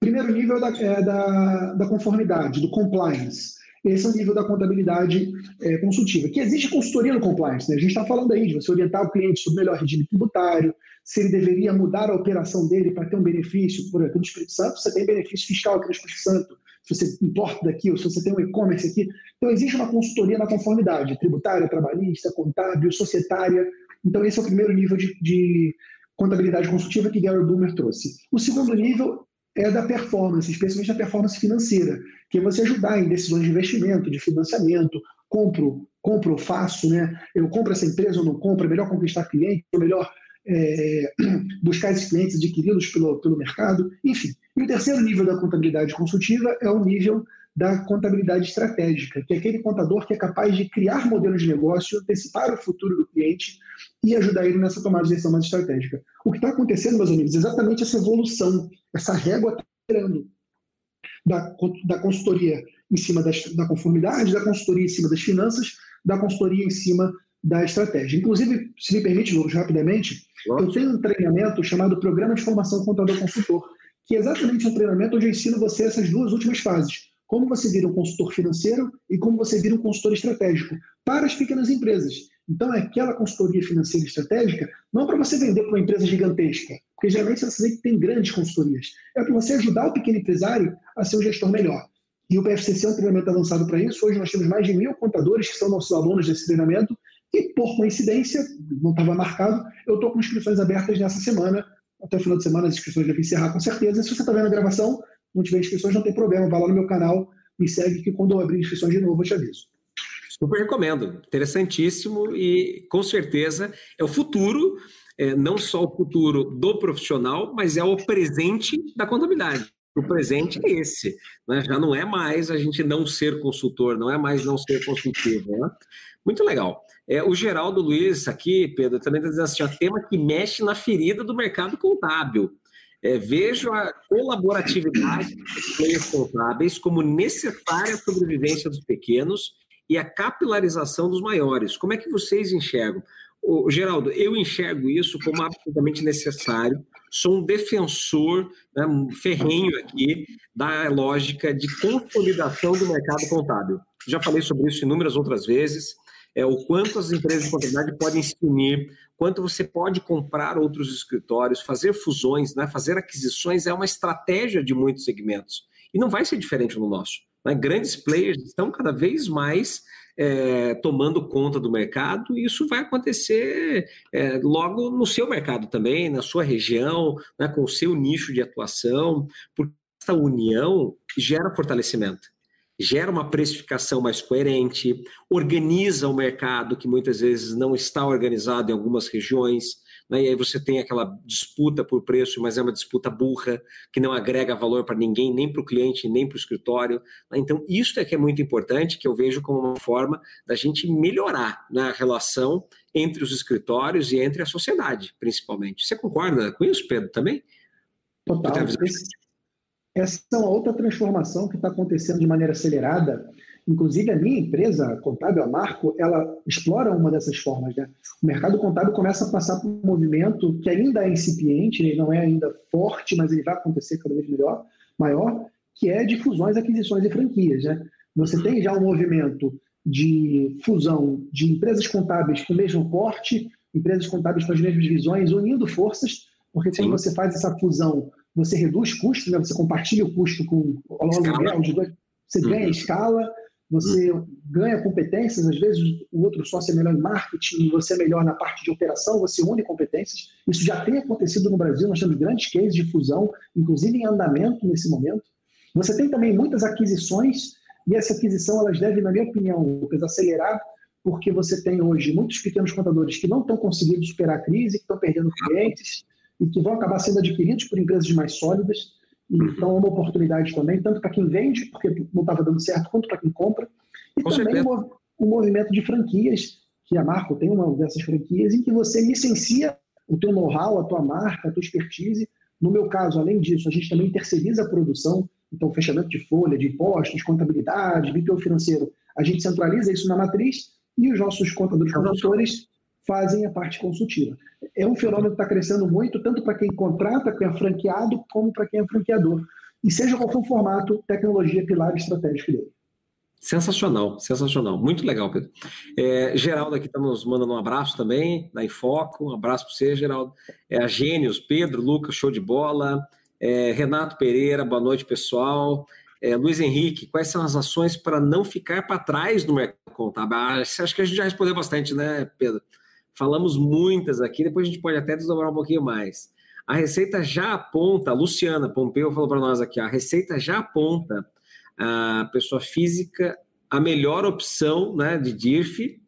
Primeiro nível é da, é da, da conformidade, do compliance Esse é o nível da contabilidade é, consultiva, que existe consultoria no compliance. Né? A gente está falando aí de você orientar o cliente sobre o melhor regime tributário, se ele deveria mudar a operação dele para ter um benefício. Por exemplo, no Espírito Santo, você tem benefício fiscal aqui no Espírito Santo, se você importa daqui, ou se você tem um e-commerce aqui. Então, existe uma consultoria na conformidade, tributária, trabalhista, contábil, societária. Então, esse é o primeiro nível de, de contabilidade consultiva que Gary Boomer trouxe. O segundo nível é da performance, especialmente a performance financeira, que é você ajudar em decisões de investimento, de financiamento, compro, compro, faço, né? Eu compro essa empresa ou não compro, é melhor conquistar cliente, é melhor é, buscar esses clientes, adquiri-los pelo, pelo mercado, enfim. E o terceiro nível da contabilidade consultiva é o nível da contabilidade estratégica, que é aquele contador que é capaz de criar modelos de negócio, antecipar o futuro do cliente e ajudar ele nessa tomada de decisão mais estratégica. O que está acontecendo, meus amigos, é exatamente essa evolução, essa régua está da, da consultoria em cima das, da conformidade, da consultoria em cima das finanças, da consultoria em cima da estratégia. Inclusive, se me permite, Lucas, rapidamente, Nossa. eu tenho um treinamento chamado Programa de Formação Contador Consultor, que é exatamente um treinamento onde eu ensino você essas duas últimas fases como você vira um consultor financeiro e como você vira um consultor estratégico para as pequenas empresas. Então, é aquela consultoria financeira estratégica não é para você vender para uma empresa gigantesca, porque geralmente você tem grandes consultorias. É para você ajudar o pequeno empresário a ser um gestor melhor. E o PFCC é um treinamento avançado para isso. Hoje nós temos mais de mil contadores que são nossos alunos desse treinamento. E, por coincidência, não estava marcado, eu estou com inscrições abertas nessa semana. Até o final de semana as inscrições devem encerrar com certeza. Se você está vendo a gravação, não tiver inscrições, não tem problema. Vai lá no meu canal, me segue, que quando eu abrir inscrições de novo, eu te aviso. Super recomendo. Interessantíssimo e com certeza é o futuro, é, não só o futuro do profissional, mas é o presente da contabilidade. O presente é esse. Né? Já não é mais a gente não ser consultor, não é mais não ser consultivo. Né? Muito legal. É, o Geraldo Luiz aqui, Pedro, também está dizendo assim: ó, tema que mexe na ferida do mercado contábil. É, vejo a colaboratividade dos contábeis como necessária à sobrevivência dos pequenos e a capilarização dos maiores. Como é que vocês enxergam? O, Geraldo, eu enxergo isso como absolutamente necessário. Sou um defensor né, ferrenho aqui da lógica de consolidação do mercado contábil. Já falei sobre isso inúmeras outras vezes é, o quanto as empresas de contabilidade podem se unir, quanto você pode comprar outros escritórios, fazer fusões, né? fazer aquisições é uma estratégia de muitos segmentos. E não vai ser diferente no nosso. Né? Grandes players estão cada vez mais é, tomando conta do mercado, e isso vai acontecer é, logo no seu mercado também, na sua região, né, com o seu nicho de atuação, porque essa união gera fortalecimento gera uma precificação mais coerente, organiza o mercado que muitas vezes não está organizado em algumas regiões, né? e aí você tem aquela disputa por preço, mas é uma disputa burra, que não agrega valor para ninguém, nem para o cliente, nem para o escritório. Né? Então, isso é que é muito importante, que eu vejo como uma forma da gente melhorar na né, relação entre os escritórios e entre a sociedade, principalmente. Você concorda com isso, Pedro, também? Total. Essa é uma outra transformação que está acontecendo de maneira acelerada. Inclusive, a minha empresa, a Contábil, a Marco, ela explora uma dessas formas. Né? O mercado contábil começa a passar por um movimento que ainda é incipiente, ele não é ainda forte, mas ele vai acontecer cada vez melhor, maior, que é de fusões, aquisições e franquias. Né? Você tem já um movimento de fusão de empresas contábeis com o mesmo porte, empresas contábeis com as mesmas visões, unindo forças, porque quando Sim. você faz essa fusão você reduz custos, né? você compartilha o custo com o aluguel você uhum. ganha escala, você uhum. ganha competências, às vezes o outro sócio é melhor em marketing, você é melhor na parte de operação, você une competências. Isso já tem acontecido no Brasil, nós temos grandes cases de fusão, inclusive em andamento nesse momento. Você tem também muitas aquisições, e essa aquisição elas devem, na minha opinião, Lucas, acelerar, porque você tem hoje muitos pequenos contadores que não estão conseguindo superar a crise, que estão perdendo clientes, e que vão acabar sendo adquiridos por empresas mais sólidas. Então, é uma oportunidade também, tanto para quem vende, porque não estava dando certo, quanto para quem compra. E Com também o, um movimento de franquias, que a Marco tem uma dessas franquias, em que você licencia o teu know-how, a tua marca, a tua expertise. No meu caso, além disso, a gente também terceiriza a produção, então fechamento de folha, de impostos, contabilidade, BPO financeiro. A gente centraliza isso na matriz e os nossos contadores consultores fazem a parte consultiva. É um fenômeno que está crescendo muito, tanto para quem contrata, quem é franqueado, como para quem é franqueador. E seja qual for o formato, tecnologia é pilar estratégico dele. Sensacional, sensacional. Muito legal, Pedro. É, Geraldo aqui está nos mandando um abraço também, da Infoco. Um abraço para você, Geraldo. É, a Gênios, Pedro, Lucas, show de bola. É, Renato Pereira, boa noite, pessoal. É, Luiz Henrique, quais são as ações para não ficar para trás no mercado contábil? Ah, acho que a gente já respondeu bastante, né, Pedro? Falamos muitas aqui, depois a gente pode até desdobrar um pouquinho mais. A Receita já aponta, a Luciana Pompeu falou para nós aqui, a Receita já aponta a pessoa física a melhor opção né, de DIRF,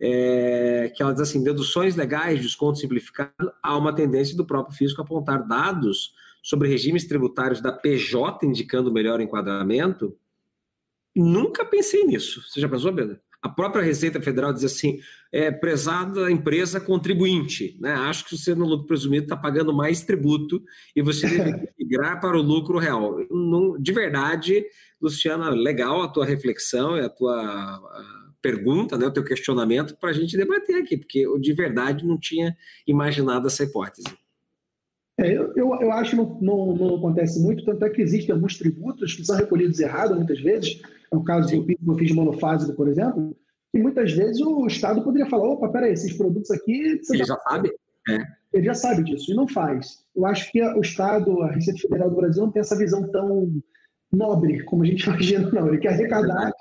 é, que ela diz assim, deduções legais, desconto simplificado, há uma tendência do próprio físico apontar dados sobre regimes tributários da PJ indicando melhor enquadramento. Nunca pensei nisso. Você já pensou, Pedro? A própria Receita Federal diz assim: é, prezada empresa contribuinte, né? Acho que você no lucro presumido está pagando mais tributo e você deve migrar para o lucro real. Não, de verdade, Luciana, legal a tua reflexão e a tua pergunta, né, o teu questionamento para a gente debater aqui, porque eu de verdade não tinha imaginado essa hipótese. É, eu, eu, eu, acho que não, não, não, acontece muito, tanto é que existem alguns tributos que são recolhidos errado muitas vezes, é o caso do PIS monofásico, por exemplo, que muitas vezes o Estado poderia falar, opa, peraí, esses produtos aqui... Ele já sabe? É. Ele já sabe disso, e não faz. Eu acho que o Estado, a Receita Federal do Brasil não tem essa visão tão nobre, como a gente imagina, não. Ele quer arrecadar... É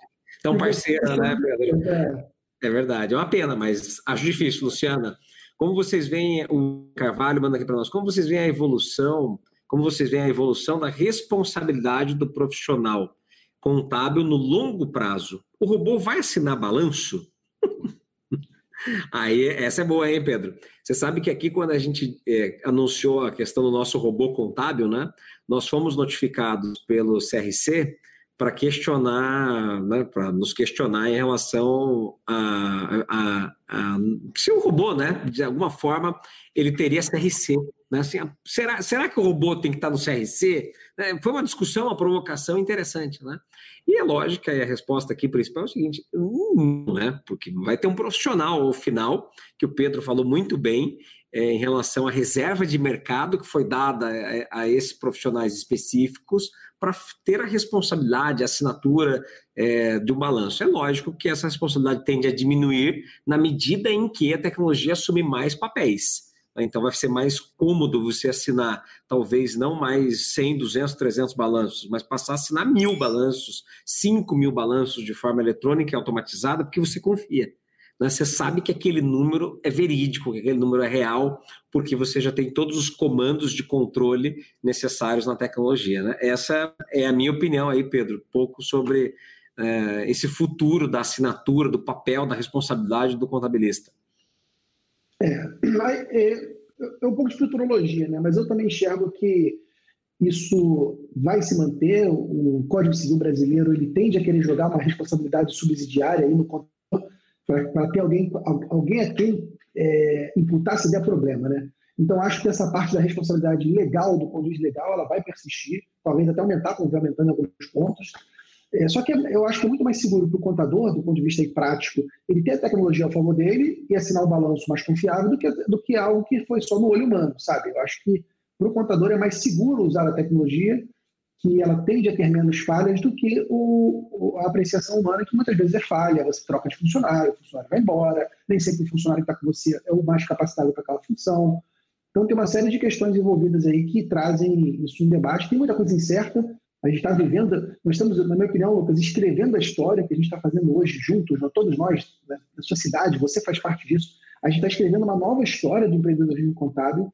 tão parceira, né, Pedro? É. é verdade, é uma pena, mas acho difícil, Luciana. Como vocês veem, o Carvalho manda aqui para nós, como vocês veem a evolução, como vocês veem a evolução da responsabilidade do profissional contábil no longo prazo? O robô vai assinar balanço? Aí, essa é boa, hein, Pedro? Você sabe que aqui, quando a gente é, anunciou a questão do nosso robô contábil, né? Nós fomos notificados pelo CRC para questionar, né, para nos questionar em relação a, a, a, se o robô, né, de alguma forma, ele teria CRC. Né? Assim, será, será que o robô tem que estar no CRC? É, foi uma discussão, uma provocação interessante. Né? E a lógica e a resposta aqui principal é o seguinte: não, né? porque vai ter um profissional ao final, que o Pedro falou muito bem, é, em relação à reserva de mercado que foi dada a, é, a esses profissionais específicos para ter a responsabilidade, a assinatura é, do balanço. É lógico que essa responsabilidade tende a diminuir na medida em que a tecnologia assume mais papéis. Então vai ser mais cômodo você assinar, talvez não mais 100, 200, 300 balanços, mas passar a assinar mil balanços, 5 mil balanços de forma eletrônica e automatizada, porque você confia. Né? Você sabe que aquele número é verídico, que aquele número é real, porque você já tem todos os comandos de controle necessários na tecnologia. Né? Essa é a minha opinião aí, Pedro, pouco sobre é, esse futuro da assinatura, do papel, da responsabilidade do contabilista. É, é, é um pouco de futurologia, né? mas eu também enxergo que isso vai se manter. O Código Civil brasileiro ele tende a querer jogar uma responsabilidade subsidiária aí no para ter alguém, alguém a quem é, imputar se der problema, né? Então, acho que essa parte da responsabilidade legal, do vista legal, ela vai persistir, talvez até aumentar, como aumentando em alguns pontos. É, só que eu acho que é muito mais seguro para o contador, do ponto de vista prático, ele ter a tecnologia a favor dele e assinar o balanço mais confiável do que, do que algo que foi só no olho humano, sabe? Eu acho que para o contador é mais seguro usar a tecnologia que ela tende a ter menos falhas do que o, a apreciação humana, que muitas vezes é falha. Você troca de funcionário, o funcionário vai embora, nem sempre o funcionário que está com você é o mais capacitado para aquela função. Então, tem uma série de questões envolvidas aí que trazem isso em debate. Tem muita coisa incerta. A gente está vivendo, nós estamos, na minha opinião, Lucas, escrevendo a história que a gente está fazendo hoje juntos, todos nós, né, sua cidade, você faz parte disso. A gente está escrevendo uma nova história do empreendedorismo contábil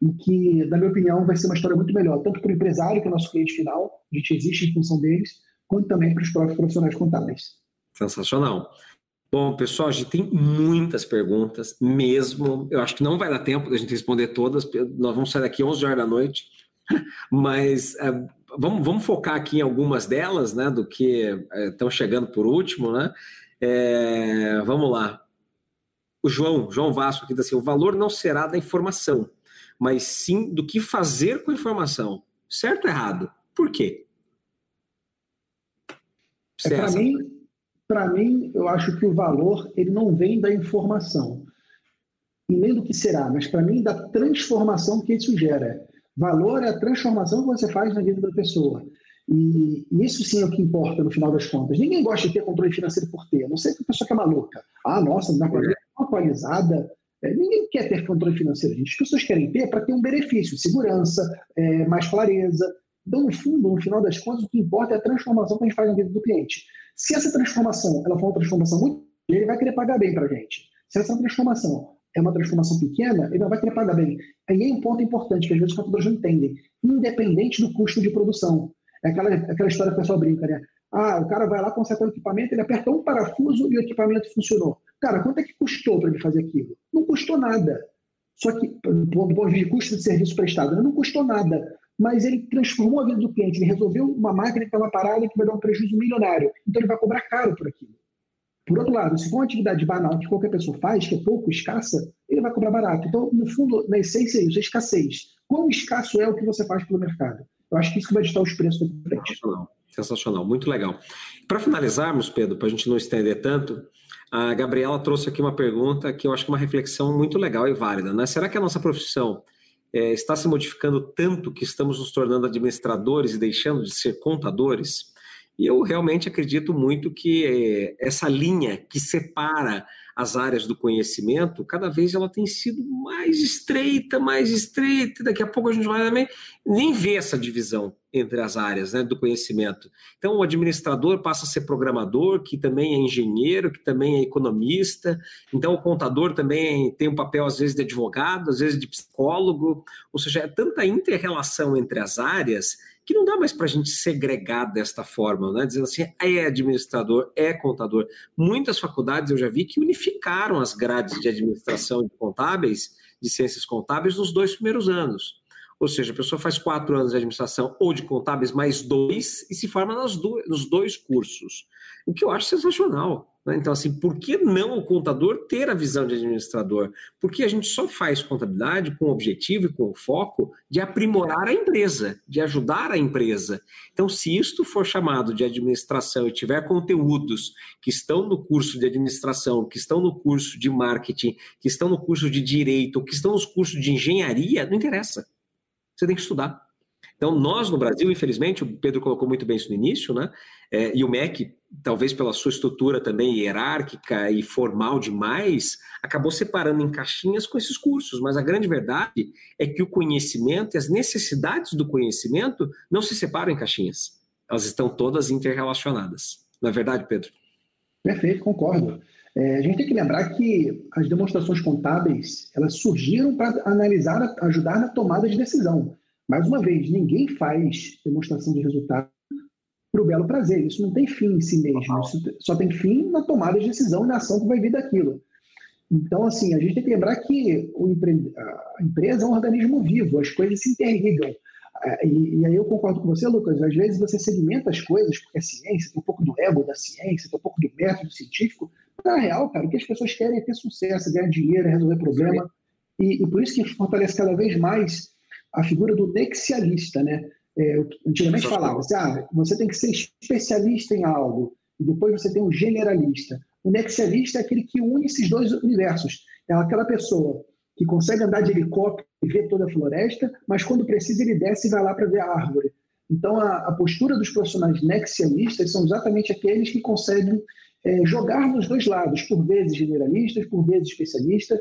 e que, na minha opinião, vai ser uma história muito melhor, tanto para o empresário, que é o nosso cliente final, a gente existe em função deles, quanto também para os próprios profissionais contábeis. Sensacional. Bom, pessoal, a gente tem muitas perguntas mesmo. Eu acho que não vai dar tempo da gente responder todas. Nós vamos sair daqui 11 horas da noite. Mas é, vamos, vamos focar aqui em algumas delas, né? Do que estão é, chegando por último, né? É, vamos lá. O João, João Vasco aqui diz assim: o valor não será da informação, mas sim do que fazer com a informação. Certo ou errado? Por quê? É, para mim, mim, eu acho que o valor ele não vem da informação e nem do que será, mas para mim da transformação que isso gera. Valor é a transformação que você faz na vida da pessoa. E, e, isso sim é o que importa no final das contas. Ninguém gosta de ter controle financeiro por ter, a não sei que a pessoa que é maluca. Ah, nossa, na planilha é atualizada. É, ninguém quer ter controle financeiro, gente. As pessoas querem ter para ter um benefício, segurança, é, mais clareza. Então, no fundo, no final das contas, o que importa é a transformação que a gente faz na vida do cliente. Se essa transformação ela for uma transformação muito ele vai querer pagar bem para a gente. Se essa transformação é uma transformação pequena, ele não vai querer pagar bem. Aí é um ponto importante que às vezes os contadores não entendem. Independente do custo de produção. É aquela, aquela história que o pessoal brinca, né? Ah, o cara vai lá consertar o equipamento, ele aperta um parafuso e o equipamento funcionou. Cara, quanto é que custou para ele fazer aquilo? Não custou nada. Só que, do ponto de custo de serviço prestado, não custou nada. Mas ele transformou a vida do cliente, ele resolveu uma máquina que estava parada e que vai dar um prejuízo milionário. Então ele vai cobrar caro por aquilo. Por outro lado, se for uma atividade banal que qualquer pessoa faz, que é pouco escassa, ele vai cobrar barato. Então, no fundo, na essência é isso, é escassez. Quão escasso é o que você faz pelo mercado? Eu acho que isso vai ditar os preços para frente. Sensacional, sensacional, muito legal. Para finalizarmos, Pedro, para a gente não estender tanto, a Gabriela trouxe aqui uma pergunta que eu acho que é uma reflexão muito legal e válida. Né? Será que a nossa profissão é, está se modificando tanto que estamos nos tornando administradores e deixando de ser contadores? E eu realmente acredito muito que eh, essa linha que separa as áreas do conhecimento, cada vez ela tem sido mais estreita, mais estreita. Daqui a pouco a gente vai também nem ver essa divisão entre as áreas né, do conhecimento. Então, o administrador passa a ser programador, que também é engenheiro, que também é economista. Então, o contador também tem um papel, às vezes, de advogado, às vezes de psicólogo. Ou seja, é tanta inter-relação entre as áreas que não dá mais para a gente segregar desta forma, né? dizendo assim, é administrador, é contador. Muitas faculdades eu já vi que unificaram as grades de administração de contábeis, de ciências contábeis, nos dois primeiros anos. Ou seja, a pessoa faz quatro anos de administração ou de contábeis mais dois e se forma dois, nos dois cursos. O que eu acho sensacional. Né? Então, assim, por que não o contador ter a visão de administrador? Porque a gente só faz contabilidade com o objetivo e com o foco de aprimorar a empresa, de ajudar a empresa. Então, se isto for chamado de administração e tiver conteúdos que estão no curso de administração, que estão no curso de marketing, que estão no curso de direito, que estão nos cursos de engenharia, não interessa. Você tem que estudar. Então, nós no Brasil, infelizmente, o Pedro colocou muito bem isso no início, né? É, e o MEC, talvez pela sua estrutura também hierárquica e formal demais, acabou separando em caixinhas com esses cursos. Mas a grande verdade é que o conhecimento e as necessidades do conhecimento não se separam em caixinhas. Elas estão todas interrelacionadas. Não é verdade, Pedro? Perfeito, concordo. É, a gente tem que lembrar que as demonstrações contábeis elas surgiram para analisar, ajudar na tomada de decisão. Mais uma vez, ninguém faz demonstração de resultado para o belo prazer. Isso não tem fim em si mesmo. Isso só tem fim na tomada de decisão e na ação que vai vir daquilo. Então, assim, a gente tem que lembrar que empre... a empresa é um organismo vivo, as coisas se interligam. É, e, e, aí eu concordo com você, Lucas, às vezes você segmenta as coisas, porque a ciência tem um pouco do ego da ciência, tem um pouco do método científico. Na real, cara, o que as pessoas querem é ter sucesso, ganhar dinheiro, resolver problema. E, e por isso que fortalece cada vez mais a figura do nexialista, né? É, antigamente falava assim, ah, você tem que ser especialista em algo, e depois você tem um generalista. O nexialista é aquele que une esses dois universos. É aquela pessoa que consegue andar de helicóptero e ver toda a floresta, mas quando precisa ele desce e vai lá para ver a árvore. Então, a, a, postura dos profissionais nexialistas são exatamente aqueles que conseguem é, jogar nos dois lados, por vezes generalistas, por vezes especialistas,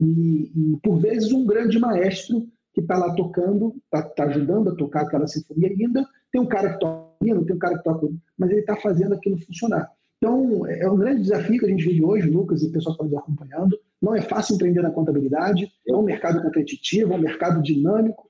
e, e por vezes um grande maestro que está lá tocando, está tá ajudando a tocar aquela sinfonia linda. Tem um cara que toca hino, tem um cara que toca, mas ele está fazendo aquilo funcionar. Então, é um grande desafio que a gente vive hoje, Lucas e o pessoal que está nos acompanhando. Não é fácil empreender na contabilidade, é um mercado competitivo, é um mercado dinâmico,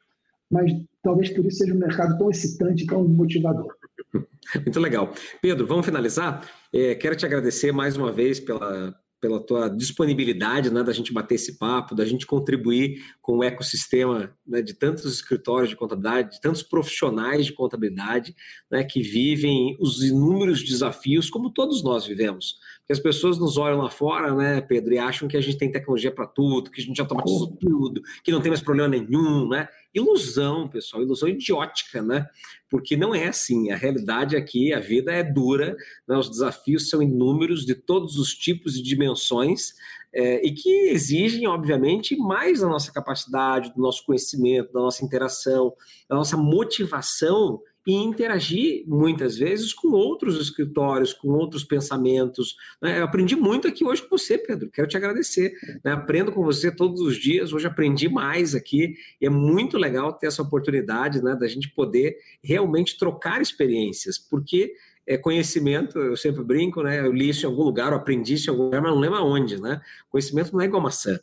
mas talvez por isso seja um mercado tão excitante, tão motivador. Muito legal. Pedro, vamos finalizar? É, quero te agradecer mais uma vez pela, pela tua disponibilidade né, da gente bater esse papo, da gente contribuir com o ecossistema né, de tantos escritórios de contabilidade, de tantos profissionais de contabilidade né, que vivem os inúmeros desafios como todos nós vivemos. Porque as pessoas nos olham lá fora, né, Pedro, e acham que a gente tem tecnologia para tudo, que a gente automatizou tudo, que não tem mais problema nenhum, né? Ilusão, pessoal, ilusão idiótica, né? Porque não é assim. A realidade aqui, a vida é dura, né? os desafios são inúmeros de todos os tipos e dimensões. É, e que exigem, obviamente, mais da nossa capacidade, do nosso conhecimento, da nossa interação, da nossa motivação e interagir muitas vezes com outros escritórios, com outros pensamentos. Né? Eu aprendi muito aqui hoje com você, Pedro. Quero te agradecer. Né? Aprendo com você todos os dias. Hoje aprendi mais aqui e é muito legal ter essa oportunidade né, da gente poder realmente trocar experiências, porque é conhecimento, eu sempre brinco, né? Eu li isso em algum lugar, eu aprendi isso em algum lugar, mas não lembro aonde, né? Conhecimento não é igual maçã.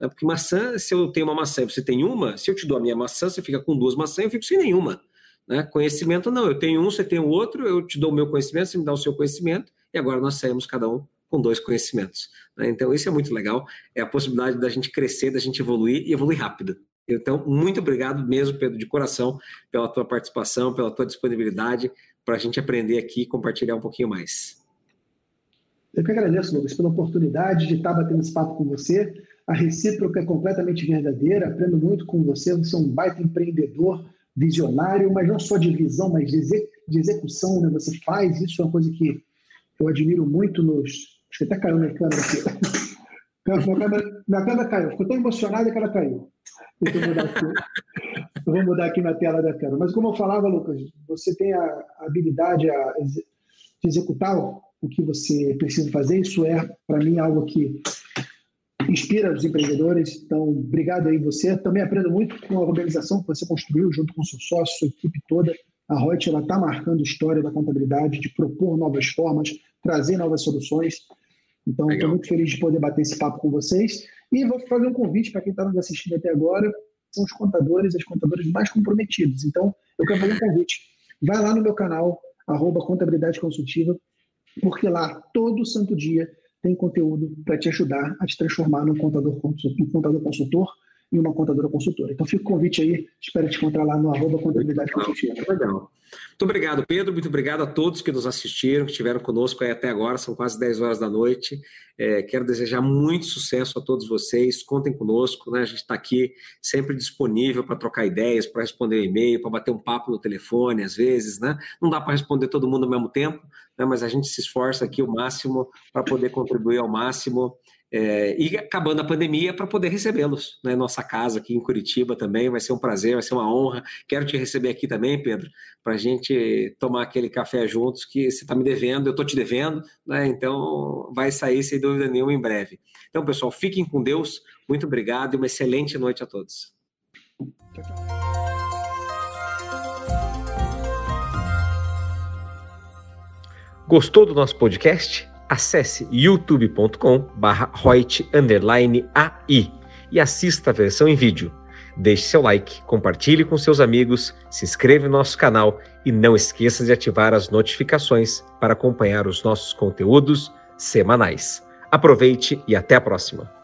Né? Porque maçã, se eu tenho uma maçã e você tem uma, se eu te dou a minha maçã, você fica com duas maçãs, eu fico sem nenhuma. Né? Conhecimento não, eu tenho um, você tem o outro, eu te dou o meu conhecimento, você me dá o seu conhecimento, e agora nós saímos cada um com dois conhecimentos. Né? Então, isso é muito legal, é a possibilidade da gente crescer, da gente evoluir e evoluir rápido. Então, muito obrigado mesmo, Pedro, de coração, pela tua participação, pela tua disponibilidade para a gente aprender aqui e compartilhar um pouquinho mais. Eu que agradeço, Lucas, pela oportunidade de estar batendo esse papo com você. A recíproca é completamente verdadeira, aprendo muito com você, você é um baita empreendedor, visionário, mas não só de visão, mas de, execução, né? Você faz isso, é uma coisa que eu admiro muito nos. Acho que até caiu minha câmera aqui. Minha câmera, minha câmera caiu, ficou tão emocionada que ela caiu. Deixa eu mudar aqui. Vou mudar aqui na tela da câmera. Mas como eu falava, Lucas, você tem a habilidade a, de executar o que você precisa fazer. Isso é, para mim, algo que inspira os empreendedores. Então, obrigado aí você. Também aprendo muito com a organização que você construiu junto com o seu sócio, sua equipe toda. A Reut está marcando história da contabilidade, de propor novas formas, trazer novas soluções. Então, estou muito feliz de poder bater esse papo com vocês. E vou fazer um convite para quem está nos assistindo até agora. São os contadores, as contadoras mais comprometidos. Então, eu quero fazer um convite. Vai lá no meu canal, arroba Contabilidade Consultiva, porque lá, todo santo dia, tem conteúdo para te ajudar a te transformar num contador, num contador consultor e uma contadora consultora. Então fica o convite aí, espero te encontrar lá no arroba contabilidade consultiva. Legal. Muito obrigado, Pedro. Muito obrigado a todos que nos assistiram, que estiveram conosco até agora, são quase 10 horas da noite. É, quero desejar muito sucesso a todos vocês. Contem conosco, né? A gente está aqui sempre disponível para trocar ideias, para responder e-mail, para bater um papo no telefone, às vezes, né? Não dá para responder todo mundo ao mesmo tempo, né? mas a gente se esforça aqui o máximo para poder contribuir ao máximo é, e acabando a pandemia para poder recebê-los na né? nossa casa aqui em Curitiba também. Vai ser um prazer, vai ser uma honra. Quero te receber aqui também, Pedro, para a gente tomar aquele café juntos que você está me devendo, eu estou te devendo, né? então vai sair sem dúvida nenhuma em breve. Então, pessoal, fiquem com Deus. Muito obrigado e uma excelente noite a todos. Tchau, tchau. Gostou do nosso podcast? Acesse youtube.com/roit_ai e assista a versão em vídeo. Deixe seu like, compartilhe com seus amigos, se inscreva no nosso canal e não esqueça de ativar as notificações para acompanhar os nossos conteúdos semanais. Aproveite e até a próxima!